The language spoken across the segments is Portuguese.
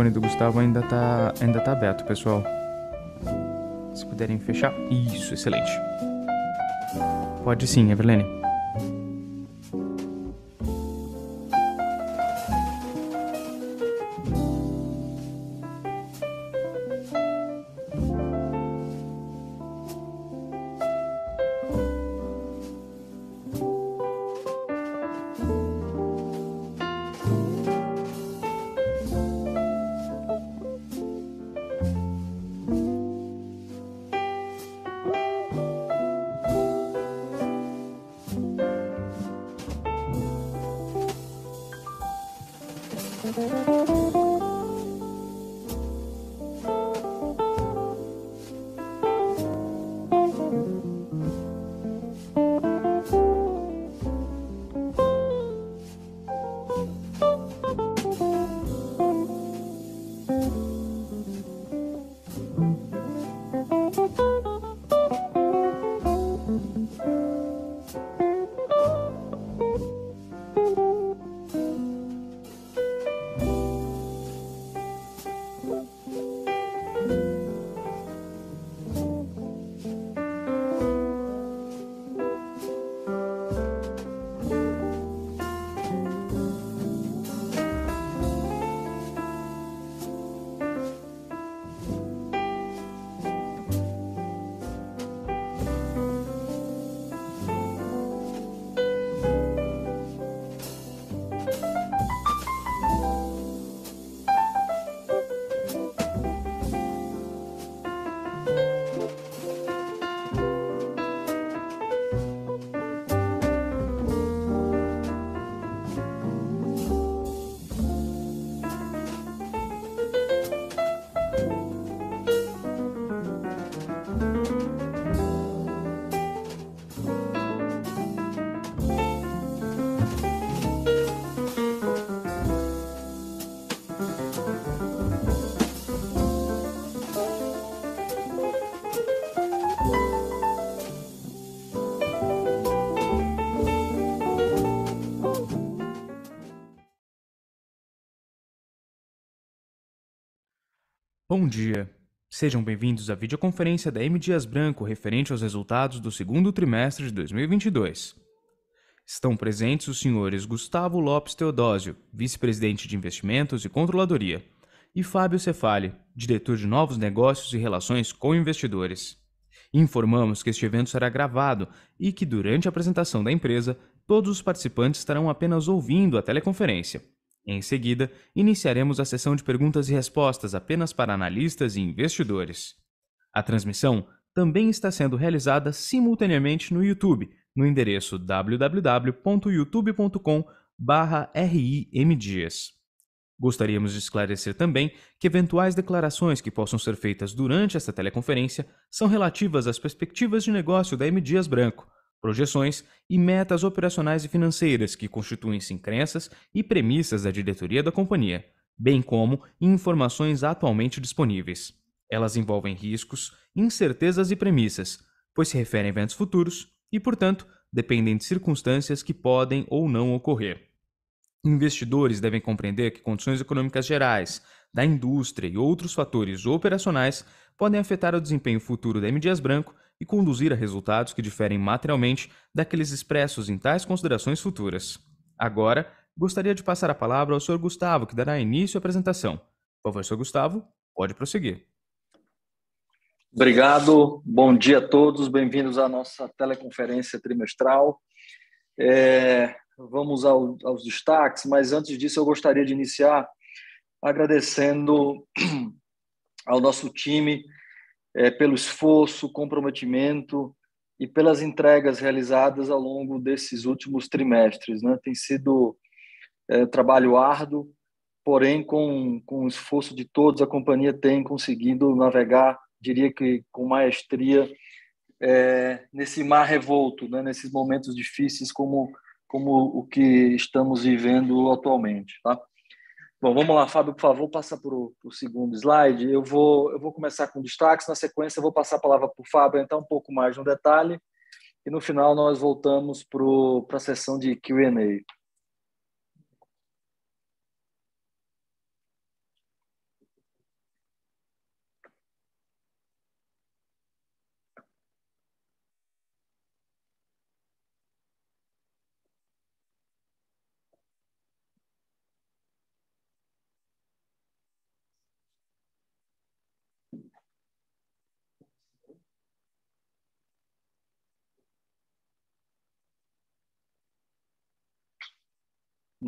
microfone do Gustavo ainda tá, ainda tá aberto, pessoal. Se puderem fechar. Isso, excelente. Pode sim, Everlene. Bom dia. Sejam bem-vindos à videoconferência da M. Dias Branco referente aos resultados do segundo trimestre de 2022. Estão presentes os senhores Gustavo Lopes Teodósio, vice-presidente de Investimentos e Controladoria, e Fábio Cefali, diretor de Novos Negócios e Relações com Investidores. Informamos que este evento será gravado e que, durante a apresentação da empresa, todos os participantes estarão apenas ouvindo a teleconferência. Em seguida, iniciaremos a sessão de perguntas e respostas apenas para analistas e investidores. A transmissão também está sendo realizada simultaneamente no YouTube, no endereço www.youtube.com/rimdias. Gostaríamos de esclarecer também que eventuais declarações que possam ser feitas durante esta teleconferência são relativas às perspectivas de negócio da M. Dias Branco projeções e metas operacionais e financeiras que constituem-se em crenças e premissas da diretoria da companhia, bem como informações atualmente disponíveis. Elas envolvem riscos, incertezas e premissas, pois se referem a eventos futuros e, portanto, dependem de circunstâncias que podem ou não ocorrer. Investidores devem compreender que condições econômicas gerais, da indústria e outros fatores operacionais podem afetar o desempenho futuro da M. Dias Branco e conduzir a resultados que diferem materialmente daqueles expressos em tais considerações futuras. Agora, gostaria de passar a palavra ao Sr. Gustavo, que dará início à apresentação. Por favor, Sr. Gustavo, pode prosseguir. Obrigado, bom dia a todos, bem-vindos à nossa teleconferência trimestral. É, vamos ao, aos destaques, mas antes disso eu gostaria de iniciar agradecendo ao nosso time é, pelo esforço, comprometimento e pelas entregas realizadas ao longo desses últimos trimestres. Né? Tem sido é, trabalho árduo, porém, com, com o esforço de todos, a companhia tem conseguido navegar, diria que com maestria, é, nesse mar revolto, né? nesses momentos difíceis como, como o que estamos vivendo atualmente. Tá? Bom, vamos lá, Fábio, por favor, passa para o segundo slide. Eu vou, eu vou começar com destaques, na sequência eu vou passar a palavra para o Fábio, entrar um pouco mais no detalhe, e no final nós voltamos para a sessão de Q&A.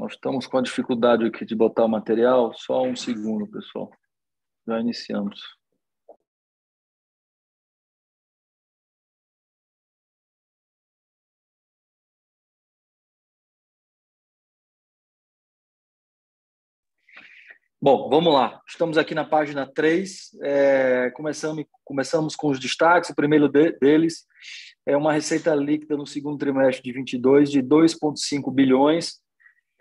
Nós estamos com a dificuldade aqui de botar o material. Só um segundo, pessoal. Já iniciamos. Bom, vamos lá. Estamos aqui na página 3. É, começamos, começamos com os destaques. O primeiro de, deles é uma receita líquida no segundo trimestre de 22 de 2,5 bilhões,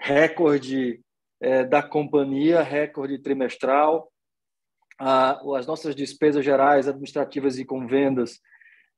recorde é, da companhia, recorde trimestral. Ah, as nossas despesas gerais, administrativas e com vendas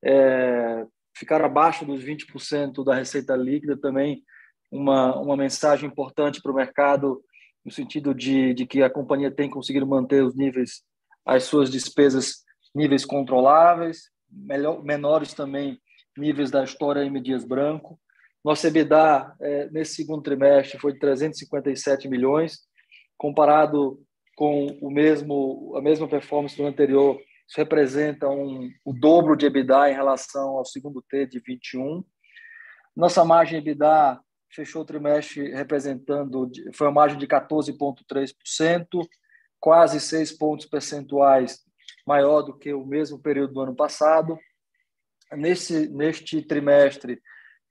é, ficaram abaixo dos 20% da receita líquida, também uma, uma mensagem importante para o mercado no sentido de, de que a companhia tem conseguido manter os níveis, as suas despesas, níveis controláveis, melhor, menores também níveis da história em Dias Branco. Nosso EBITDA é, nesse segundo trimestre foi de 357 milhões, comparado com o mesmo a mesma performance do anterior, isso representa um, o dobro de EBITDA em relação ao segundo T de 21. Nossa margem EBITDA fechou o trimestre representando, foi uma margem de 14,3%, quase seis pontos percentuais maior do que o mesmo período do ano passado. Nesse, neste trimestre,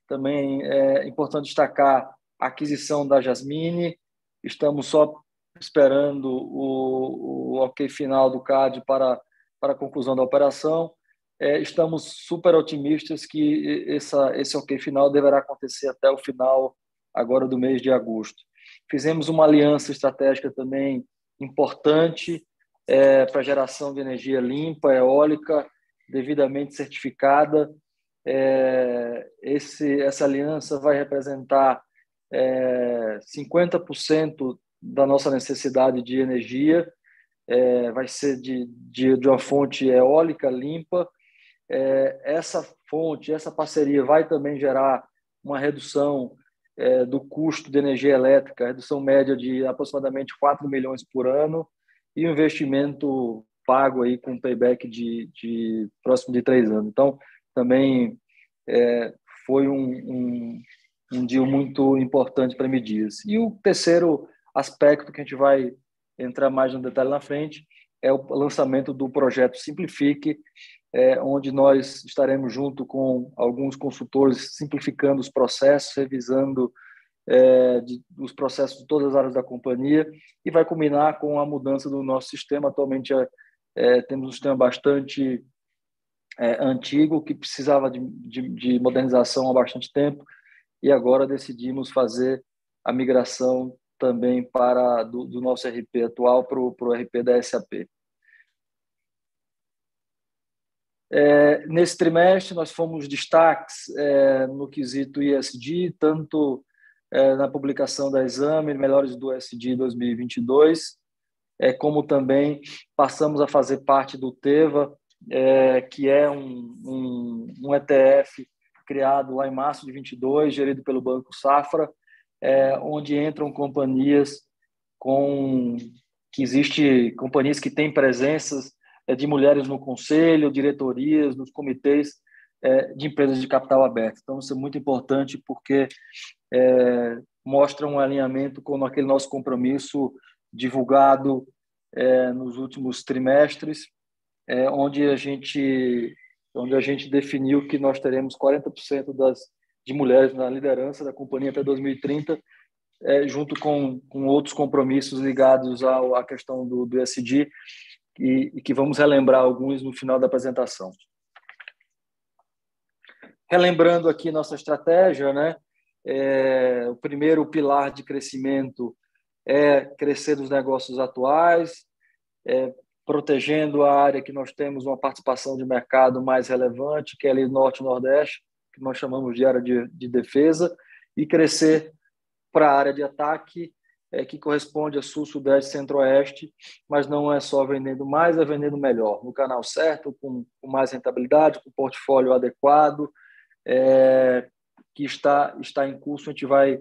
também é importante destacar a aquisição da Jasmine. Estamos só esperando o, o ok final do CAD para, para a conclusão da operação. É, estamos super otimistas que essa, esse ok final deverá acontecer até o final agora do mês de agosto. Fizemos uma aliança estratégica também importante é, para geração de energia limpa, eólica, devidamente certificada. É, esse, essa aliança vai representar é, 50% da nossa necessidade de energia, é, vai ser de, de, de, uma fonte eólica limpa é, essa fonte, essa parceria vai também gerar uma redução é, do custo de energia elétrica, redução média de aproximadamente 4 milhões por ano e um investimento pago aí com payback de, de próximo de três anos. Então, também é, foi um, um, um deal muito importante para Medias. E o terceiro aspecto que a gente vai entrar mais no detalhe na frente é o lançamento do projeto Simplifique, é, onde nós estaremos junto com alguns consultores simplificando os processos, revisando é, de, os processos de todas as áreas da companhia e vai culminar com a mudança do nosso sistema. Atualmente é, é temos um sistema bastante é, antigo que precisava de, de, de, modernização há bastante tempo e agora decidimos fazer a migração também para do, do nosso RP atual para o RP da SAP. É, nesse trimestre, nós fomos destaques é, no quesito ISD, tanto é, na publicação da Exame Melhores do ISD 2022, é, como também passamos a fazer parte do TEVA, é, que é um, um, um, ETF criado lá em março de 22, gerido pelo Banco Safra, é, onde entram companhias com que existe companhias que têm presenças é, de mulheres no conselho, diretorias, nos comitês é, de empresas de capital aberto. Então, isso é muito importante porque é, mostra um alinhamento com aquele nosso compromisso divulgado nos últimos trimestres, onde a gente onde a gente definiu que nós teremos 40% das de mulheres na liderança da companhia até 2030, é, junto com, com outros compromissos ligados ao, à questão do, do e, e que vamos relembrar alguns no final da apresentação. Relembrando aqui nossa estratégia, né? É, o primeiro pilar de crescimento é crescer nos negócios atuais, é, protegendo a área que nós temos uma participação de mercado mais relevante, que é ali Norte e Nordeste, que nós chamamos de área de, de defesa, e crescer para a área de ataque, é, que corresponde a Sul, Sudeste, Centro-Oeste, mas não é só vendendo mais, é vendendo melhor, no canal certo, com, com mais rentabilidade, com portfólio adequado, é, que está, está em curso. A gente vai,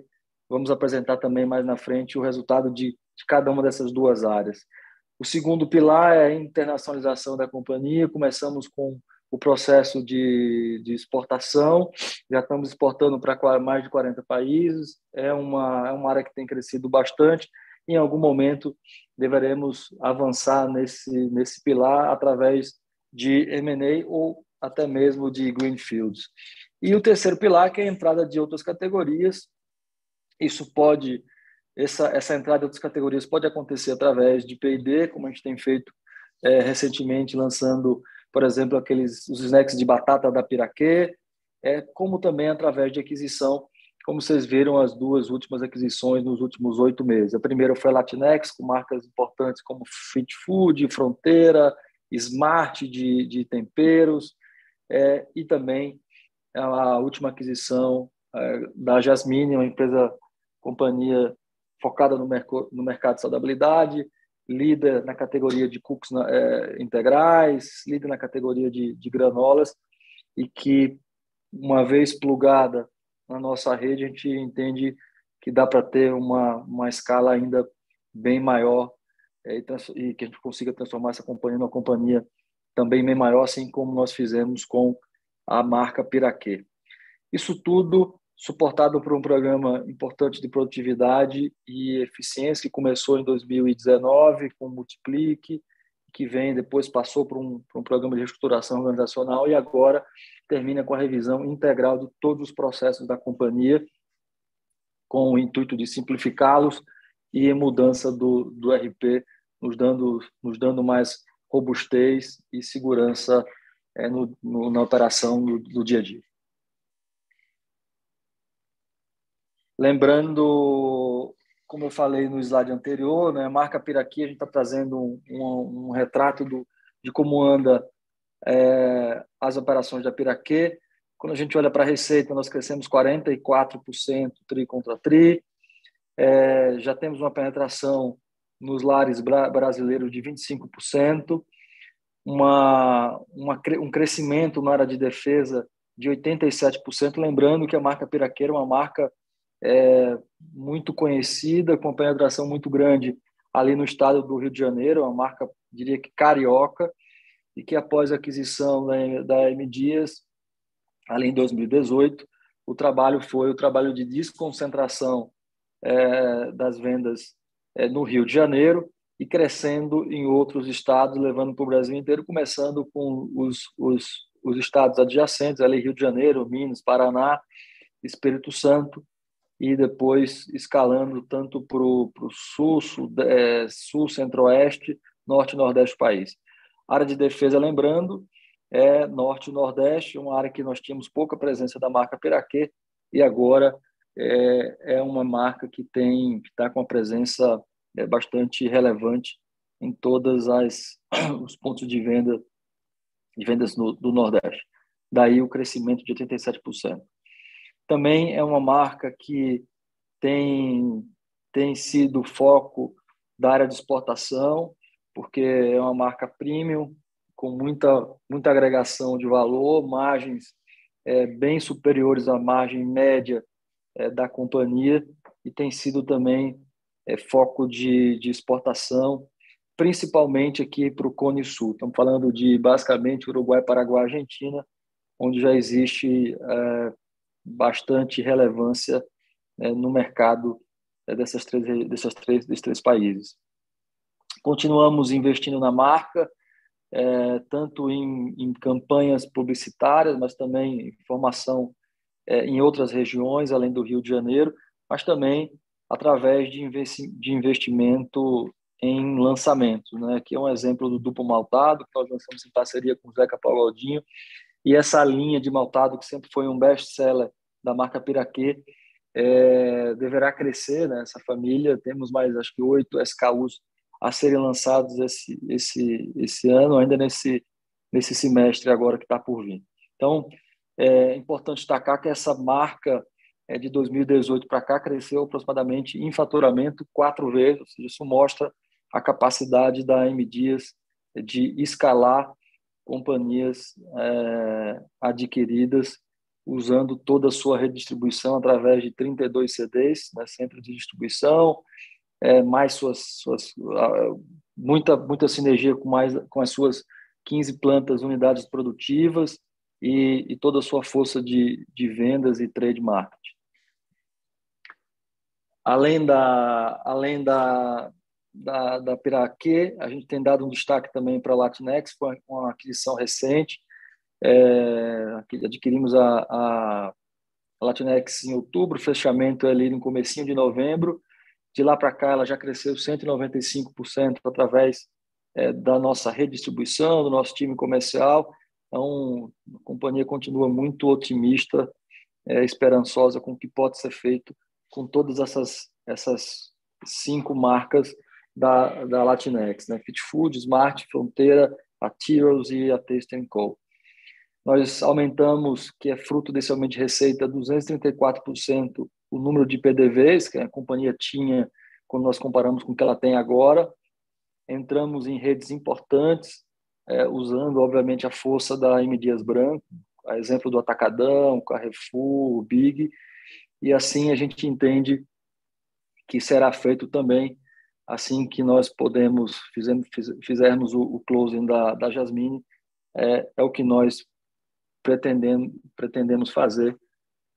vamos apresentar também mais na frente o resultado de, de cada uma dessas duas áreas. O segundo pilar é a internacionalização da companhia. Começamos com o processo de, de exportação, já estamos exportando para mais de 40 países, é uma, é uma área que tem crescido bastante, em algum momento deveremos avançar nesse, nesse pilar através de M&A ou até mesmo de greenfields. E o terceiro pilar, que é a entrada de outras categorias. Isso pode, essa, essa entrada de outras categorias pode acontecer através de P&D, como a gente tem feito é, recentemente, lançando, por exemplo, aqueles os snacks de batata da Piraquê, é, como também através de aquisição, como vocês viram as duas últimas aquisições nos últimos oito meses. A primeira foi a Latinex, com marcas importantes como Fit Food, Fronteira, Smart de, de temperos, é, e também a última aquisição é, da Jasmine, uma empresa, companhia focada no, no mercado de saudabilidade, líder na categoria de cookies é, integrais, líder na categoria de, de granolas, e que, uma vez plugada na nossa rede, a gente entende que dá para ter uma, uma escala ainda bem maior é, e, e, que a gente consiga transformar essa companhia numa companhia também bem maior, assim como nós fizemos com a marca Piraquê. Isso tudo suportado por um programa importante de produtividade e eficiência que começou em 2019 com o Multiplique, que vem depois passou por um, por um programa de reestruturação organizacional e agora termina com a revisão integral de todos os processos da companhia, com o intuito de simplificá-los e mudança do, do RP, nos dando, nos dando mais robustez e segurança é, no, no, na operação do, do, dia a dia. Lembrando, como eu falei no slide anterior, né, marca Piraqui, a gente está trazendo um, um, um, retrato do, de como anda é, as operações da Piraquê. Quando a gente olha para a receita, nós crescemos 44% tri contra tri. É, já temos uma penetração nos lares brasileiros de 25% uma, uma, um crescimento na área de defesa de 87%, lembrando que a marca Piraqueira é uma marca é, muito conhecida, com penetração muito grande ali no estado do Rio de Janeiro, uma marca, diria que carioca, e que após a aquisição da, da M Dias, ali em 2018, o trabalho foi o trabalho de desconcentração é, das vendas é, no Rio de Janeiro, e crescendo em outros estados, levando para o Brasil inteiro, começando com os, os, os estados adjacentes, ali Rio de Janeiro, Minas, Paraná, Espírito Santo, e depois escalando tanto para o sul, sul, é, sul centro-oeste, norte e nordeste do país. área de defesa, lembrando, é norte e nordeste, uma área que nós tínhamos pouca presença da marca Piraquê, e agora é, é uma marca que tem que está com a presença é bastante relevante em todas as os pontos de venda de vendas no, do Nordeste. Daí o crescimento de 87%. Também é uma marca que tem tem sido foco da área de exportação, porque é uma marca premium com muita muita agregação de valor, margens é, bem superiores à margem média é, da companhia e tem sido também é, foco de, de exportação, principalmente aqui para o Cone Sul. Estamos falando de basicamente Uruguai, Paraguai, Argentina, onde já existe é, bastante relevância é, no mercado é, dessas três, dessas três, desses três países. Continuamos investindo na marca, é, tanto em, em, campanhas publicitárias, mas também em formação é, em outras regiões, além do Rio de Janeiro, mas também através de, investi de investimento em lançamentos, né? que é um exemplo do duplo maltado, que nós lançamos em parceria com o Zeca Paulodinho, e essa linha de maltado, que sempre foi um best-seller da marca Piraquê, é, deverá crescer, né? essa família, temos mais, acho que, oito SKUs a serem lançados esse, esse, esse ano, ainda nesse, nesse semestre agora que está por vir. Então, é importante destacar que essa marca é, de 2018 para cá cresceu aproximadamente em faturamento quatro vezes, ou seja, isso mostra a capacidade da M Dias de escalar companhias é, adquiridas usando toda a sua redistribuição através de 32 CDs, né, centros de distribuição, é, mais suas, suas muita muita sinergia com mais com as suas 15 plantas, unidades produtivas e, e toda a sua força de, de vendas e trade marketing. Além da, além da, da, da Piraquê, a gente tem dado um destaque também para a Latinex, foi uma aquisição recente. É, adquirimos a, a Latinex em outubro, fechamento ali no comecinho de novembro. De lá para cá, ela já cresceu 195% através é, da nossa redistribuição, do nosso time comercial. Então, a companhia continua muito otimista, é, esperançosa com o que pode ser feito com todas essas, essas cinco marcas da, da Latinex, né? Fit Food, Smart, Fronteira, a Tiros e a Taste Co. Nós aumentamos, que é fruto desse aumento de receita, 234% o número de PDVs que a companhia tinha quando nós comparamos com o que ela tem agora. Entramos em redes importantes, é, usando, obviamente, a força da M. Dias Branco, a exemplo do Atacadão, Carrefour, Big, e assim a gente entende que será feito também assim que nós podemos fizemos, fizermos o, o closing da, da Jasmine é, é o que nós pretendemos pretendemos fazer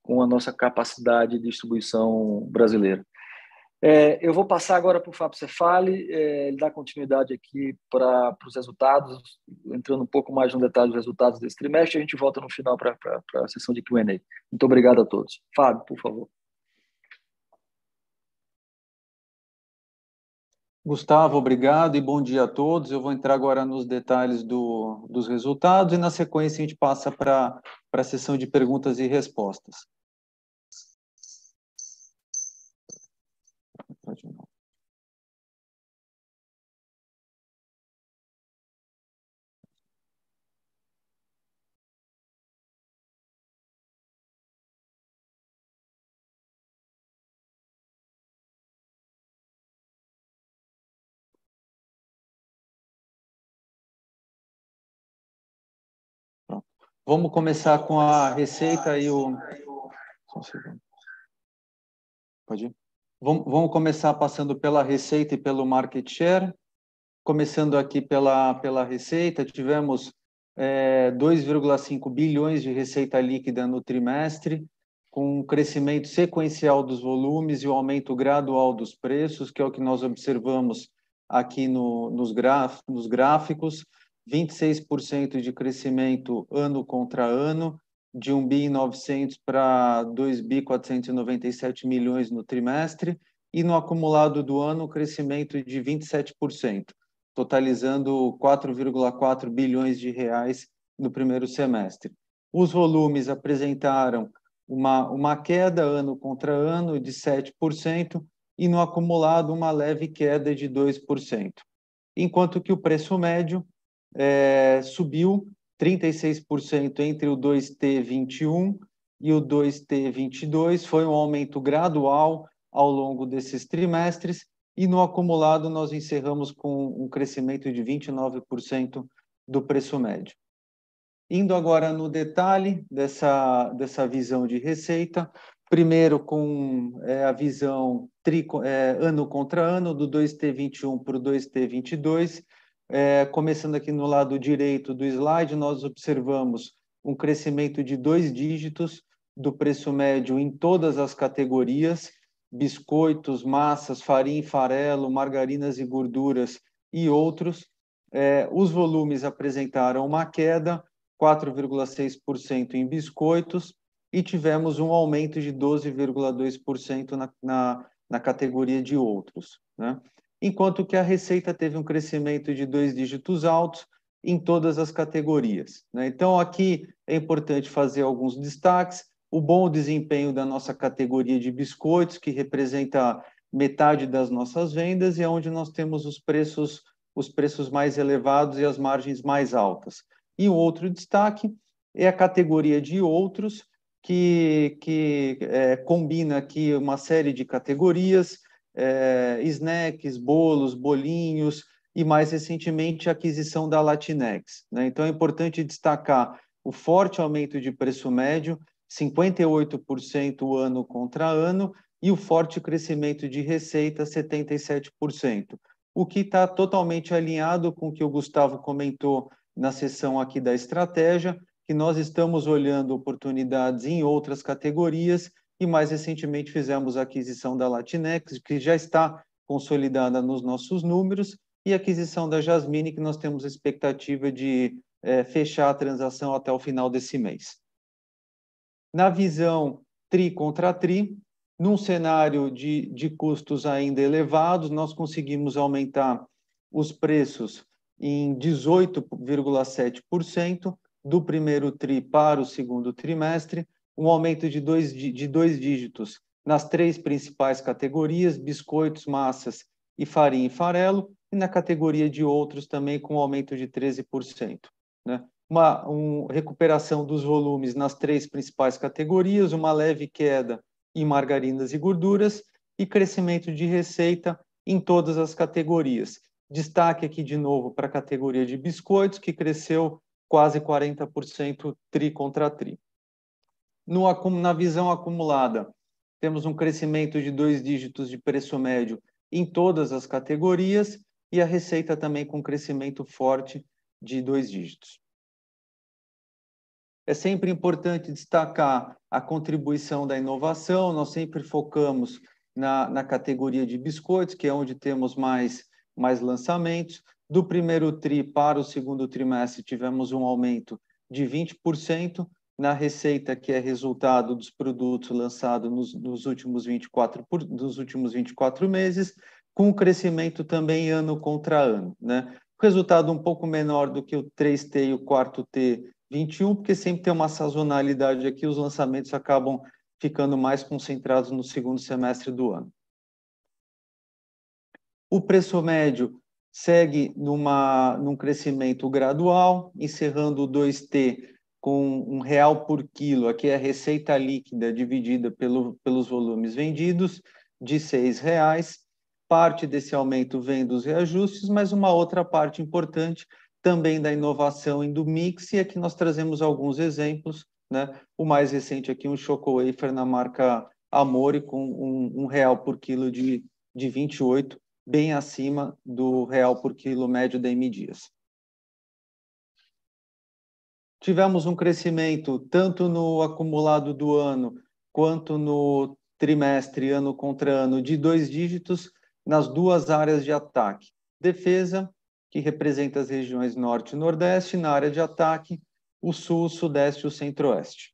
com a nossa capacidade de distribuição brasileira. É, eu vou passar agora para o Fábio Cefali, é, ele dá continuidade aqui para os resultados, entrando um pouco mais no detalhe dos resultados desse trimestre, a gente volta no final para a sessão de Q&A. Muito obrigado a todos. Fábio, por favor. Gustavo, obrigado e bom dia a todos. Eu vou entrar agora nos detalhes do, dos resultados e, na sequência, a gente passa para a sessão de perguntas e respostas. Vamos começar com a receita e o. Pode ir? Vamos começar passando pela receita e pelo market share. Começando aqui pela, pela receita, tivemos é, 2,5 bilhões de receita líquida no trimestre, com um crescimento sequencial dos volumes e o um aumento gradual dos preços, que é o que nós observamos aqui no, nos, graf, nos gráficos. 26% de crescimento ano contra ano, de 1 bi 900 para 2 bi 497 milhões no trimestre e no acumulado do ano crescimento de 27%, totalizando 4,4 bilhões de reais no primeiro semestre. Os volumes apresentaram uma, uma queda ano contra ano de 7% e no acumulado uma leve queda de 2%, enquanto que o preço médio é, subiu 36% entre o 2T21 e o 2T22. Foi um aumento gradual ao longo desses trimestres e no acumulado nós encerramos com um crescimento de 29% do preço médio. Indo agora no detalhe dessa, dessa visão de receita, primeiro com é, a visão tri, é, ano contra ano, do 2T21 para o 2T22, é, começando aqui no lado direito do slide, nós observamos um crescimento de dois dígitos do preço médio em todas as categorias, biscoitos, massas, farinha e farelo, margarinas e gorduras e outros. É, os volumes apresentaram uma queda, 4,6% em biscoitos, e tivemos um aumento de 12,2% na, na, na categoria de outros. Né? Enquanto que a receita teve um crescimento de dois dígitos altos em todas as categorias. Né? Então, aqui é importante fazer alguns destaques. O bom desempenho da nossa categoria de biscoitos, que representa metade das nossas vendas e é onde nós temos os preços, os preços mais elevados e as margens mais altas. E o outro destaque é a categoria de outros, que, que é, combina aqui uma série de categorias, é, snacks, bolos, bolinhos e, mais recentemente, a aquisição da Latinex. Né? Então, é importante destacar o forte aumento de preço médio, 58% ano contra ano, e o forte crescimento de receita, 77%, o que está totalmente alinhado com o que o Gustavo comentou na seção aqui da estratégia, que nós estamos olhando oportunidades em outras categorias e mais recentemente fizemos a aquisição da Latinex, que já está consolidada nos nossos números, e a aquisição da Jasmine, que nós temos expectativa de é, fechar a transação até o final desse mês. Na visão TRI contra TRI, num cenário de, de custos ainda elevados, nós conseguimos aumentar os preços em 18,7% do primeiro TRI para o segundo trimestre, um aumento de dois, de dois dígitos nas três principais categorias, biscoitos, massas e farinha e farelo, e na categoria de outros também com um aumento de 13%. Né? Uma um, recuperação dos volumes nas três principais categorias, uma leve queda em margarinas e gorduras e crescimento de receita em todas as categorias. Destaque aqui de novo para a categoria de biscoitos, que cresceu quase 40% tri contra tri. No, na visão acumulada, temos um crescimento de dois dígitos de preço médio em todas as categorias e a receita também com crescimento forte de dois dígitos. É sempre importante destacar a contribuição da inovação, nós sempre focamos na, na categoria de biscoitos, que é onde temos mais, mais lançamentos. Do primeiro TRI para o segundo trimestre, tivemos um aumento de 20% na receita, que é resultado dos produtos lançados nos, nos, últimos 24, por, dos últimos 24 meses, com crescimento também ano contra ano. Né? Resultado um pouco menor do que o 3T e o 4T 21, porque sempre tem uma sazonalidade aqui, os lançamentos acabam ficando mais concentrados no segundo semestre do ano. O preço médio segue numa, num crescimento gradual, encerrando o 2T com um real por quilo, aqui é a receita líquida dividida pelo, pelos volumes vendidos, de seis reais. Parte desse aumento vem dos reajustes, mas uma outra parte importante também da inovação e do mix, e aqui nós trazemos alguns exemplos, né? O mais recente aqui, um Choco Wafer na marca Amore, com um, um real por quilo de, de 28, bem acima do real por quilo médio da M Dias. Tivemos um crescimento tanto no acumulado do ano quanto no trimestre, ano contra ano, de dois dígitos nas duas áreas de ataque: defesa que representa as regiões norte e nordeste, na área de ataque, o sul, sudeste e o centro-oeste.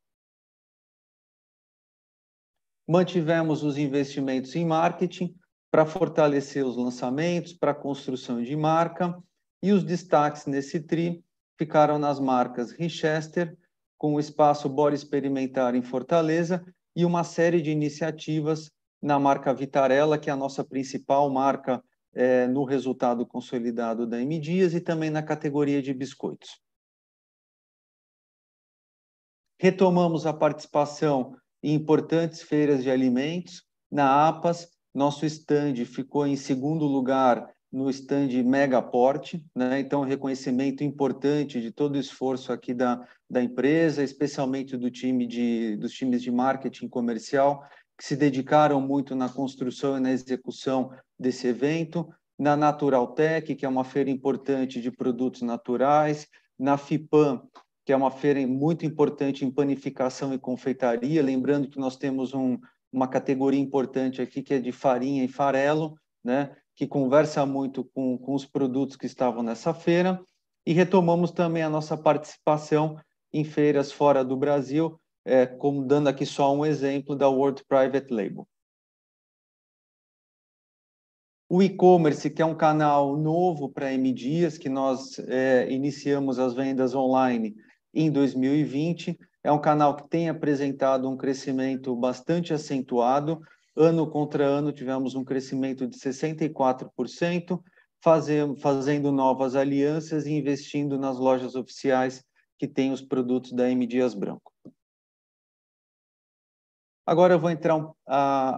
Mantivemos os investimentos em marketing para fortalecer os lançamentos, para a construção de marca, e os destaques nesse TRI ficaram nas marcas Richester, com o espaço Bora Experimentar em Fortaleza, e uma série de iniciativas na marca Vitarella, que é a nossa principal marca é, no resultado consolidado da M Dias e também na categoria de biscoitos. Retomamos a participação em importantes feiras de alimentos. Na APAS, nosso stand ficou em segundo lugar no stand Megaporte, né? então reconhecimento importante de todo o esforço aqui da, da empresa, especialmente do time de, dos times de marketing comercial, que se dedicaram muito na construção e na execução desse evento, na Naturaltech, que é uma feira importante de produtos naturais, na FIPAM, que é uma feira muito importante em panificação e confeitaria, lembrando que nós temos um, uma categoria importante aqui que é de farinha e farelo, né, que conversa muito com, com os produtos que estavam nessa feira, e retomamos também a nossa participação em feiras fora do Brasil, é, como dando aqui só um exemplo da World Private Label. O e-commerce, que é um canal novo para M Dias, que nós é, iniciamos as vendas online em 2020, é um canal que tem apresentado um crescimento bastante acentuado. Ano contra ano, tivemos um crescimento de 64%, fazendo, novas alianças e investindo nas lojas oficiais que têm os produtos da M Dias Branco. Agora eu vou entrar uh,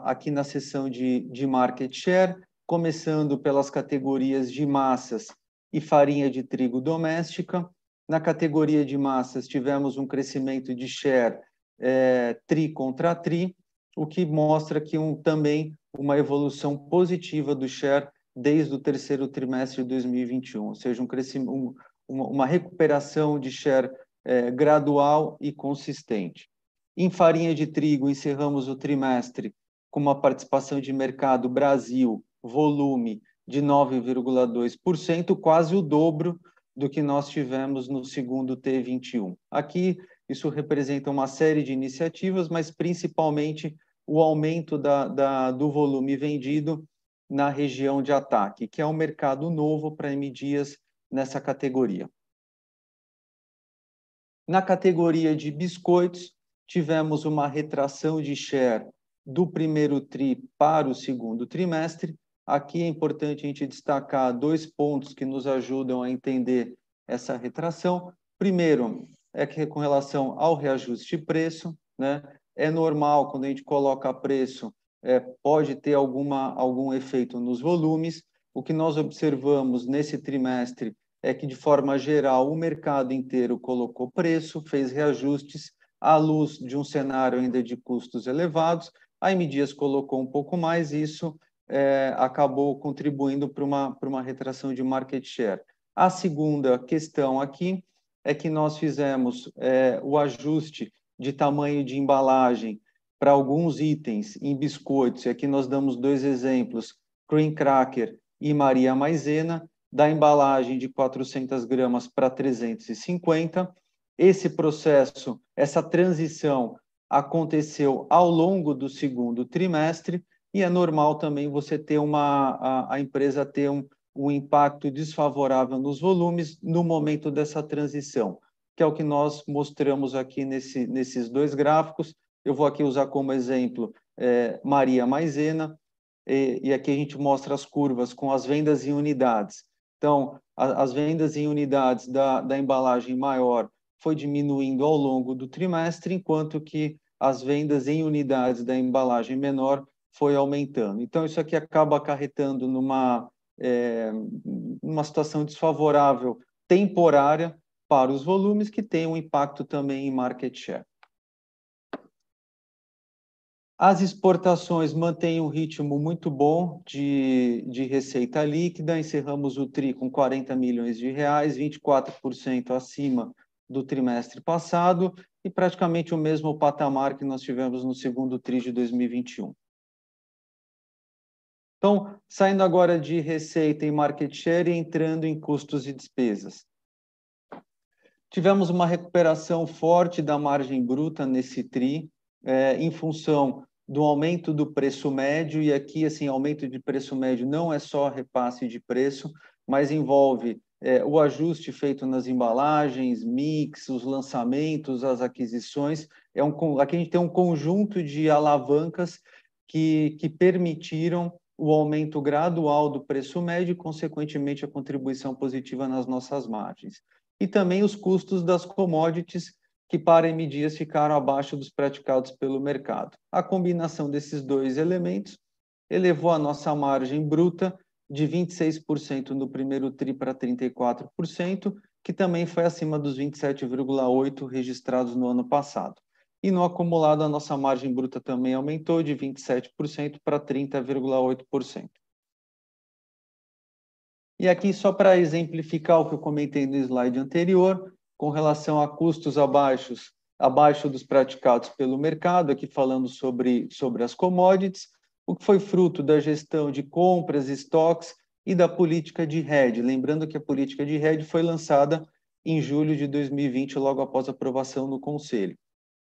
aqui na seção de, de market share, começando pelas categorias de massas e farinha de trigo doméstica. Na categoria de massas, tivemos um crescimento de share é, tri contra tri, o que mostra que um, também uma evolução positiva do share desde o terceiro trimestre de 2021, ou seja, um, crescimento, um, uma, recuperação de share é, gradual e consistente. Em farinha de trigo, encerramos o trimestre com uma participação de mercado Brasil, volume de 9,2%, quase o dobro do que nós tivemos no segundo T21. Aqui, isso representa uma série de iniciativas, mas principalmente o aumento da, da, do volume vendido na região de ataque, que é um mercado novo para M Dias nessa categoria. Na categoria de biscoitos, tivemos uma retração de share do primeiro TRI para o segundo trimestre. Aqui é importante a gente destacar dois pontos que nos ajudam a entender essa retração. Primeiro, é que com relação ao reajuste de preço, né? É normal quando a gente coloca preço, é, pode ter alguma algum efeito nos volumes. O que nós observamos nesse trimestre é que, de forma geral, o mercado inteiro colocou preço, fez reajustes à luz de um cenário ainda de custos elevados. A M Dias colocou um pouco mais, e isso é, acabou contribuindo para uma, para uma retração de market share. A segunda questão aqui é que nós fizemos é, o ajuste de tamanho de embalagem para alguns itens em biscoitos, e aqui nós damos dois exemplos, cream cracker e Maria Maisena, da embalagem de 400 gramas para 350. Esse processo, essa transição aconteceu ao longo do segundo trimestre e é normal também você ter uma a, a empresa ter um, um impacto desfavorável nos volumes no momento dessa transição, que é o que nós mostramos aqui nesse, nesses dois gráficos. Eu vou aqui usar como exemplo é, Maria Maisena, e, e aqui a gente mostra as curvas com as vendas em unidades. Então, a, as vendas em unidades da, da embalagem maior foi diminuindo ao longo do trimestre, enquanto que as vendas em unidades da embalagem menor foi aumentando. Então, isso aqui acaba acarretando numa, é, numa situação desfavorável temporária para os volumes, que tem um impacto também em market share. As exportações mantêm um ritmo muito bom de, de receita líquida. Encerramos o TRI com 40 milhões de reais, 24% acima do trimestre passado e praticamente o mesmo patamar que nós tivemos no segundo TRI de 2021. Então, saindo agora de receita e market share e entrando em custos e despesas. Tivemos uma recuperação forte da margem bruta nesse TRI, é, em função do aumento do preço médio, e aqui, assim, aumento de preço médio não é só repasse de preço, mas envolve é, o ajuste feito nas embalagens, mix, os lançamentos, as aquisições. É um, aqui a gente tem um conjunto de alavancas que, que permitiram o aumento gradual do preço médio e, consequentemente, a contribuição positiva nas nossas margens. E também os custos das commodities, que para M dias ficaram abaixo dos praticados pelo mercado. A combinação desses dois elementos elevou a nossa margem bruta de 26% no primeiro TRI para 34%, que também foi acima dos 27,8% registrados no ano passado. E no acumulado, a nossa margem bruta também aumentou de 27% para 30,8%. E aqui, só para exemplificar o que eu comentei no slide anterior, com relação a custos abaixo, abaixo dos praticados pelo mercado, aqui falando sobre, sobre as commodities, o que foi fruto da gestão de compras, estoques e da política de hedge. Lembrando que a política de hedge foi lançada em julho de 2020, logo após a aprovação no Conselho.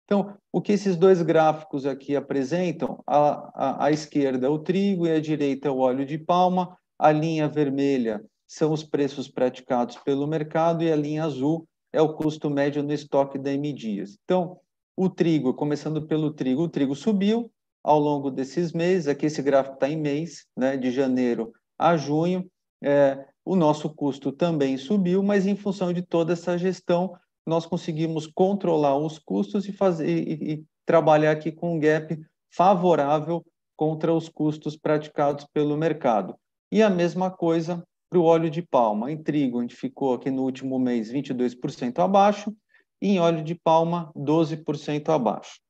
Então, o que esses dois gráficos aqui apresentam, à, à, à esquerda o trigo e à direita o óleo de palma, a linha vermelha são os preços praticados pelo mercado e a linha azul é o custo médio no estoque da M Dias. Então, o trigo, começando pelo trigo, o trigo subiu ao longo desses meses, aqui esse gráfico está em mês, né, de janeiro a junho, é, o nosso custo também subiu, mas em função de toda essa gestão, nós conseguimos controlar os custos e, fazer, e, e trabalhar aqui com um gap favorável contra os custos praticados pelo mercado. E a mesma coisa para o óleo de palma. Em trigo, a gente ficou aqui no último mês 22% abaixo, e em óleo de palma, 12% abaixo.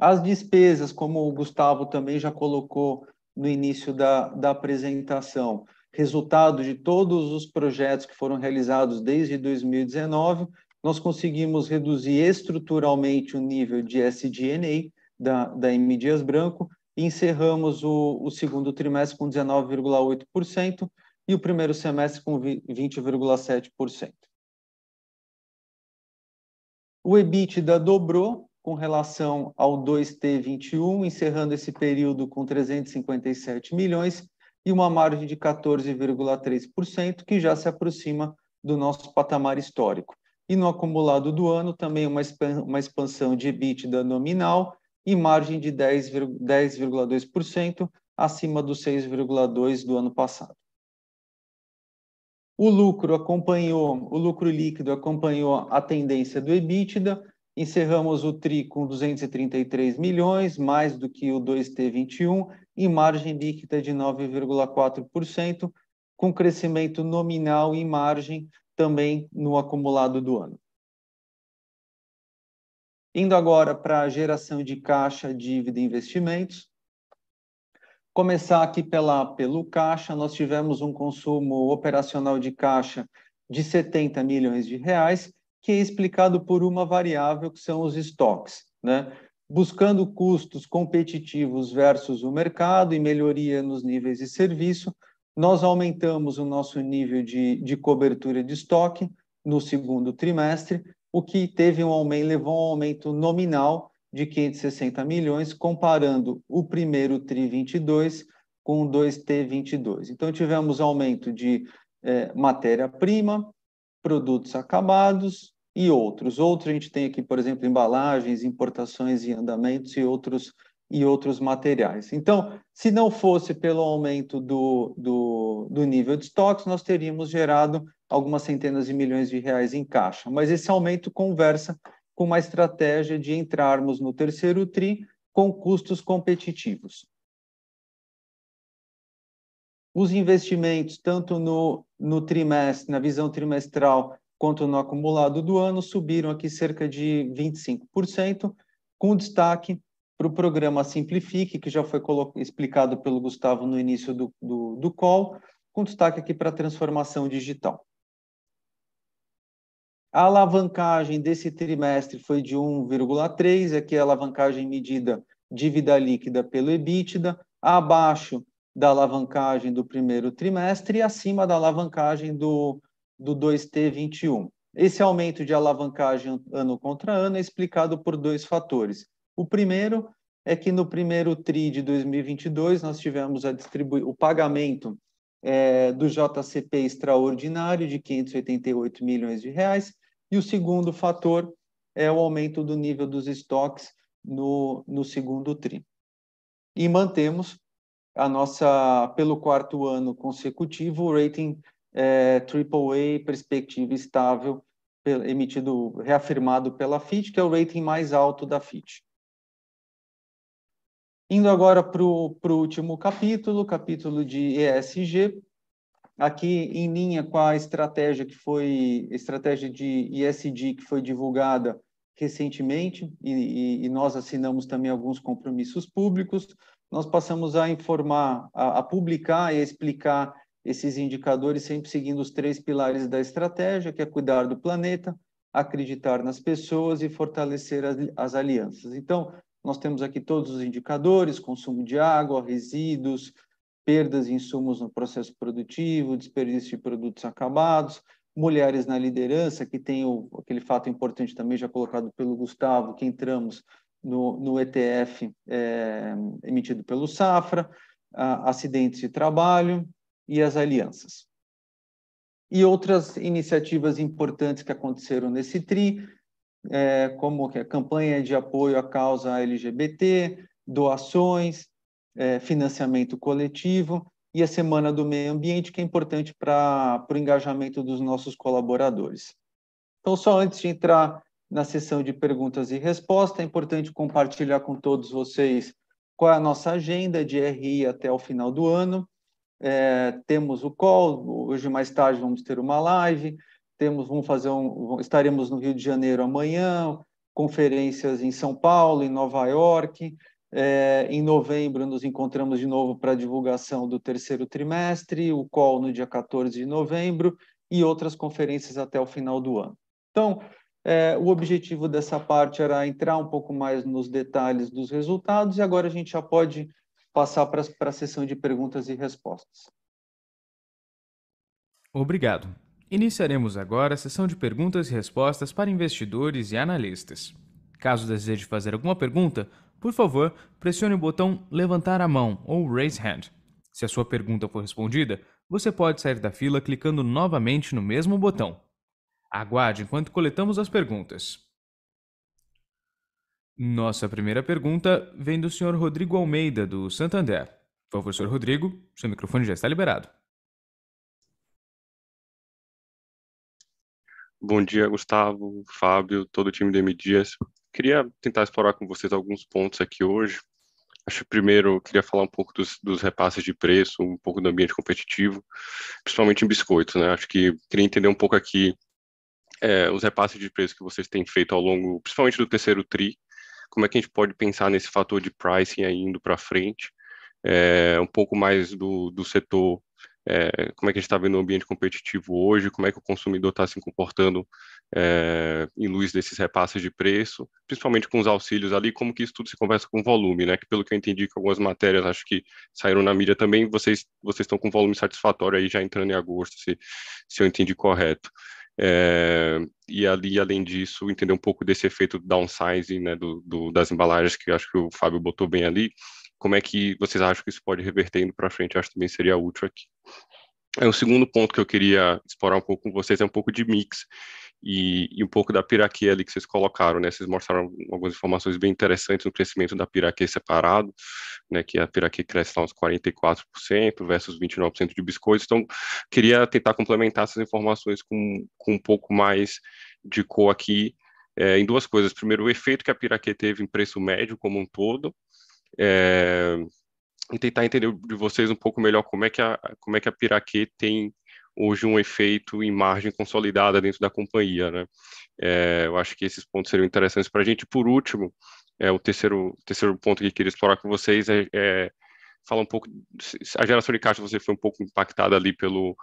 As despesas, como o Gustavo também já colocou no início da, da apresentação, resultado de todos os projetos que foram realizados desde 2019, nós conseguimos reduzir estruturalmente o nível de SG&A da, da M. Dias Branco encerramos o, o segundo trimestre com 19,8% e o primeiro semestre com 20,7%. O EBITDA dobrou com relação ao 2T21, encerrando esse período com 357 milhões e uma margem de 14,3%, que já se aproxima do nosso patamar histórico. E no acumulado do ano, também uma expansão de EBITDA nominal e margem de 10,2%, acima dos 6,2% do ano passado. O lucro acompanhou, o lucro líquido acompanhou a tendência do EBITDA, encerramos o TRI com 233 milhões, mais do que o 2T21, e margem líquida de 9,4%, com crescimento nominal e margem também no acumulado do ano. Indo agora para a geração de caixa, dívida e investimentos. Começar aqui pela, pelo caixa, nós tivemos um consumo operacional de caixa de 70 milhões de reais, que é explicado por uma variável que são os estoques, né? Buscando custos competitivos versus o mercado e melhoria nos níveis de serviço, nós aumentamos o nosso nível de, de cobertura de estoque no segundo trimestre, o que teve um aumento, levou um aumento nominal de 560 milhões, comparando o primeiro TRI 22 com o 2T 22. Então, tivemos aumento de é, matéria-prima, produtos acabados e outros. Outros a gente tem aqui, por exemplo, embalagens, importações e andamentos e outros e outros materiais. Então, se não fosse pelo aumento do, do, do nível de estoques, nós teríamos gerado algumas centenas de milhões de reais em caixa. Mas esse aumento conversa com uma estratégia de entrarmos no terceiro TRI com custos competitivos. Os investimentos, tanto no, no trimestre, na visão trimestral, quanto no acumulado do ano, subiram aqui cerca de 25%, com destaque para o programa Simplifique, que já foi explicado pelo Gustavo no início do, do, do call, com destaque aqui para a transformação digital. A alavancagem desse trimestre foi de 1,3, aqui é a alavancagem medida dívida líquida pelo EBITDA, abaixo da alavancagem do primeiro trimestre e acima da alavancagem do, do 2T21. Esse aumento de alavancagem ano contra ano é explicado por dois fatores. O primeiro é que no primeiro TRI de 2022 nós tivemos a distribu o pagamento é, do JCP extraordinário de 588 milhões de reais e o segundo fator é o aumento do nível dos estoques no, no segundo TRI. E mantemos a nossa, pelo quarto ano consecutivo, o rating é, AAA perspectiva estável, emitido, reafirmado pela FIT, que é o rating mais alto da FIT. Indo agora para o último capítulo, capítulo de ESG, aqui em linha com a estratégia que foi estratégia de ESG que foi divulgada recentemente e, e, e nós assinamos também alguns compromissos públicos. Nós passamos a informar, a, a publicar e a explicar esses indicadores sempre seguindo os três pilares da estratégia, que é cuidar do planeta, acreditar nas pessoas e fortalecer as, as alianças. Então, nós temos aqui todos os indicadores: consumo de água, resíduos, perdas de insumos no processo produtivo, desperdício de produtos acabados, mulheres na liderança, que tem o, aquele fato importante também já colocado pelo Gustavo, que entramos no, no ETF é, emitido pelo Safra, a, acidentes de trabalho e as alianças. E outras iniciativas importantes que aconteceram nesse TRI, é, como a campanha de apoio à causa LGBT, doações, é, financiamento coletivo e a Semana do Meio Ambiente, que é importante para o engajamento dos nossos colaboradores. Então, só antes de entrar na sessão de perguntas e respostas, é importante compartilhar com todos vocês qual é a nossa agenda de RI até o final do ano. É, temos o call, hoje mais tarde vamos ter uma live, temos, vamos fazer um, estaremos no Rio de Janeiro amanhã, conferências em São Paulo, em Nova York, É, em novembro, nos encontramos de novo para a divulgação do terceiro trimestre, o call no dia 14 de novembro e outras conferências até o final do ano. Então, é, o objetivo dessa parte era entrar um pouco mais nos detalhes dos resultados e agora a gente já pode passar para a sessão de perguntas e respostas. Obrigado. Iniciaremos agora a sessão de perguntas e respostas para investidores e analistas. Caso deseje fazer alguma pergunta, por favor, pressione o botão Levantar a mão ou Raise Hand. Se a sua pergunta for respondida, você pode sair da fila clicando novamente no mesmo botão. Aguarde enquanto coletamos as perguntas. Nossa primeira pergunta vem do Sr. Rodrigo Almeida, do Santander. Por favor, Sr. Rodrigo, seu microfone já está liberado. Bom dia, Gustavo, Fábio, todo o time do M Dias. Queria tentar explorar com vocês alguns pontos aqui hoje. Acho que primeiro queria falar um pouco dos, dos, repasses de preço, um pouco do ambiente competitivo, principalmente em biscoitos, né? Acho que queria entender um pouco aqui é, os repasses de preço que vocês têm feito ao longo, principalmente do terceiro TRI, como é que a gente pode pensar nesse fator de pricing aí indo para frente, é, um pouco mais do, do setor, é, como é que a gente está vendo o ambiente competitivo hoje, como é que o consumidor está se comportando é, em luz desses repasses de preço, principalmente com os auxílios ali, como que isso tudo se conversa com volume, né? Que pelo que eu entendi que algumas matérias, acho que saíram na mídia também, vocês vocês estão com volume satisfatório aí já entrando em agosto, se, se eu entendi correto. É, e ali, além disso, entender um pouco desse efeito downsizing né, do, do, das embalagens, que acho que o Fábio botou bem ali, como é que vocês acham que isso pode reverter indo para frente? Acho que também seria útil aqui. É, o segundo ponto que eu queria explorar um pouco com vocês é um pouco de mix e, e, um pouco da piraquê ali que vocês colocaram, né? Vocês mostraram algumas informações bem interessantes no crescimento da piraquê separado, né? Que a piraquê cresce lá uns 44% versus 29% de biscoitos. Então, queria tentar complementar essas informações com, com um pouco mais de cor aqui é, em duas coisas. Primeiro, o efeito que a piraquê teve em preço médio como um todo. É, e tentar entender de vocês um pouco melhor como é que a, como é que a piraquê tem hoje um efeito em margem consolidada dentro da companhia, né? É, eu acho que esses pontos seriam interessantes para a gente. Por último, é, o terceiro, terceiro ponto que eu queria explorar com vocês é, é falar um pouco. A geração de caixa você foi um pouco impactada ali pelo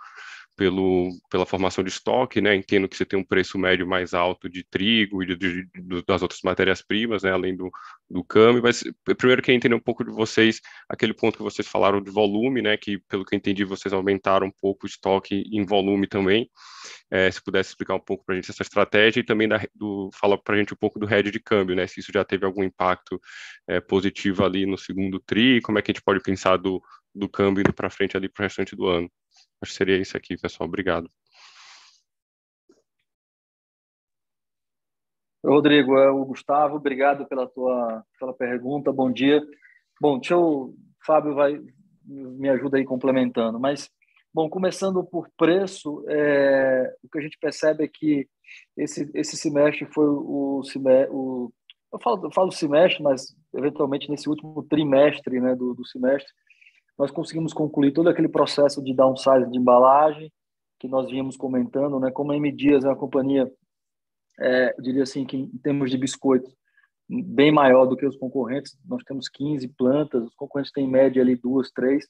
pelo, pela formação de estoque, né? Entendo que você tem um preço médio mais alto de trigo e de, de, de, das outras matérias-primas, né? Além do, do câmbio, mas primeiro queria entender um pouco de vocês, aquele ponto que vocês falaram de volume, né? Que pelo que eu entendi, vocês aumentaram um pouco o estoque em volume também. É, se pudesse explicar um pouco para a gente essa estratégia e também da, do, fala para a gente um pouco do head de câmbio, né? Se isso já teve algum impacto é, positivo ali no segundo tri, como é que a gente pode pensar do, do câmbio indo para frente ali para o restante do ano. Acho que seria isso aqui, pessoal. Obrigado. Rodrigo, é o Gustavo, obrigado pela tua pela pergunta. Bom dia. Bom, deixa eu, Fábio vai me ajuda aí complementando, mas bom, começando por preço, é, o que a gente percebe é que esse esse semestre foi o, o eu falo, eu falo semestre, mas eventualmente nesse último trimestre, né, do, do semestre, nós conseguimos concluir todo aquele processo de downsize de embalagem que nós vínhamos comentando, né? Como a M Dias é uma companhia, é, eu diria assim, que em termos de biscoitos, bem maior do que os concorrentes, nós temos 15 plantas, os concorrentes têm em média ali duas, três,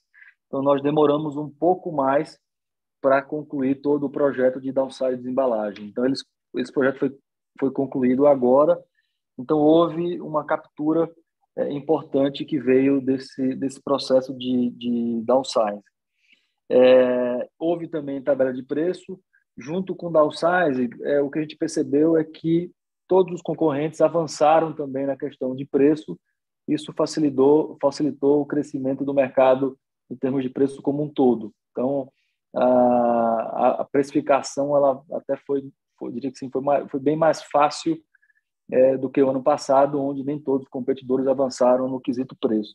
então nós demoramos um pouco mais para concluir todo o projeto de downsize de embalagem. Então eles, esse projeto foi, foi concluído agora, então houve uma captura é, importante que veio desse, desse processo de, de downsize. É, houve também tabela de preço, junto com downsize, é, o que a gente percebeu é que todos os concorrentes avançaram também na questão de preço, isso facilitou, facilitou o crescimento do mercado em termos de preço como um todo. Então, a, a precificação ela até foi, foi diria que sim, foi, mais, foi bem mais fácil é, do que o ano passado, onde nem todos os competidores avançaram no quesito preço.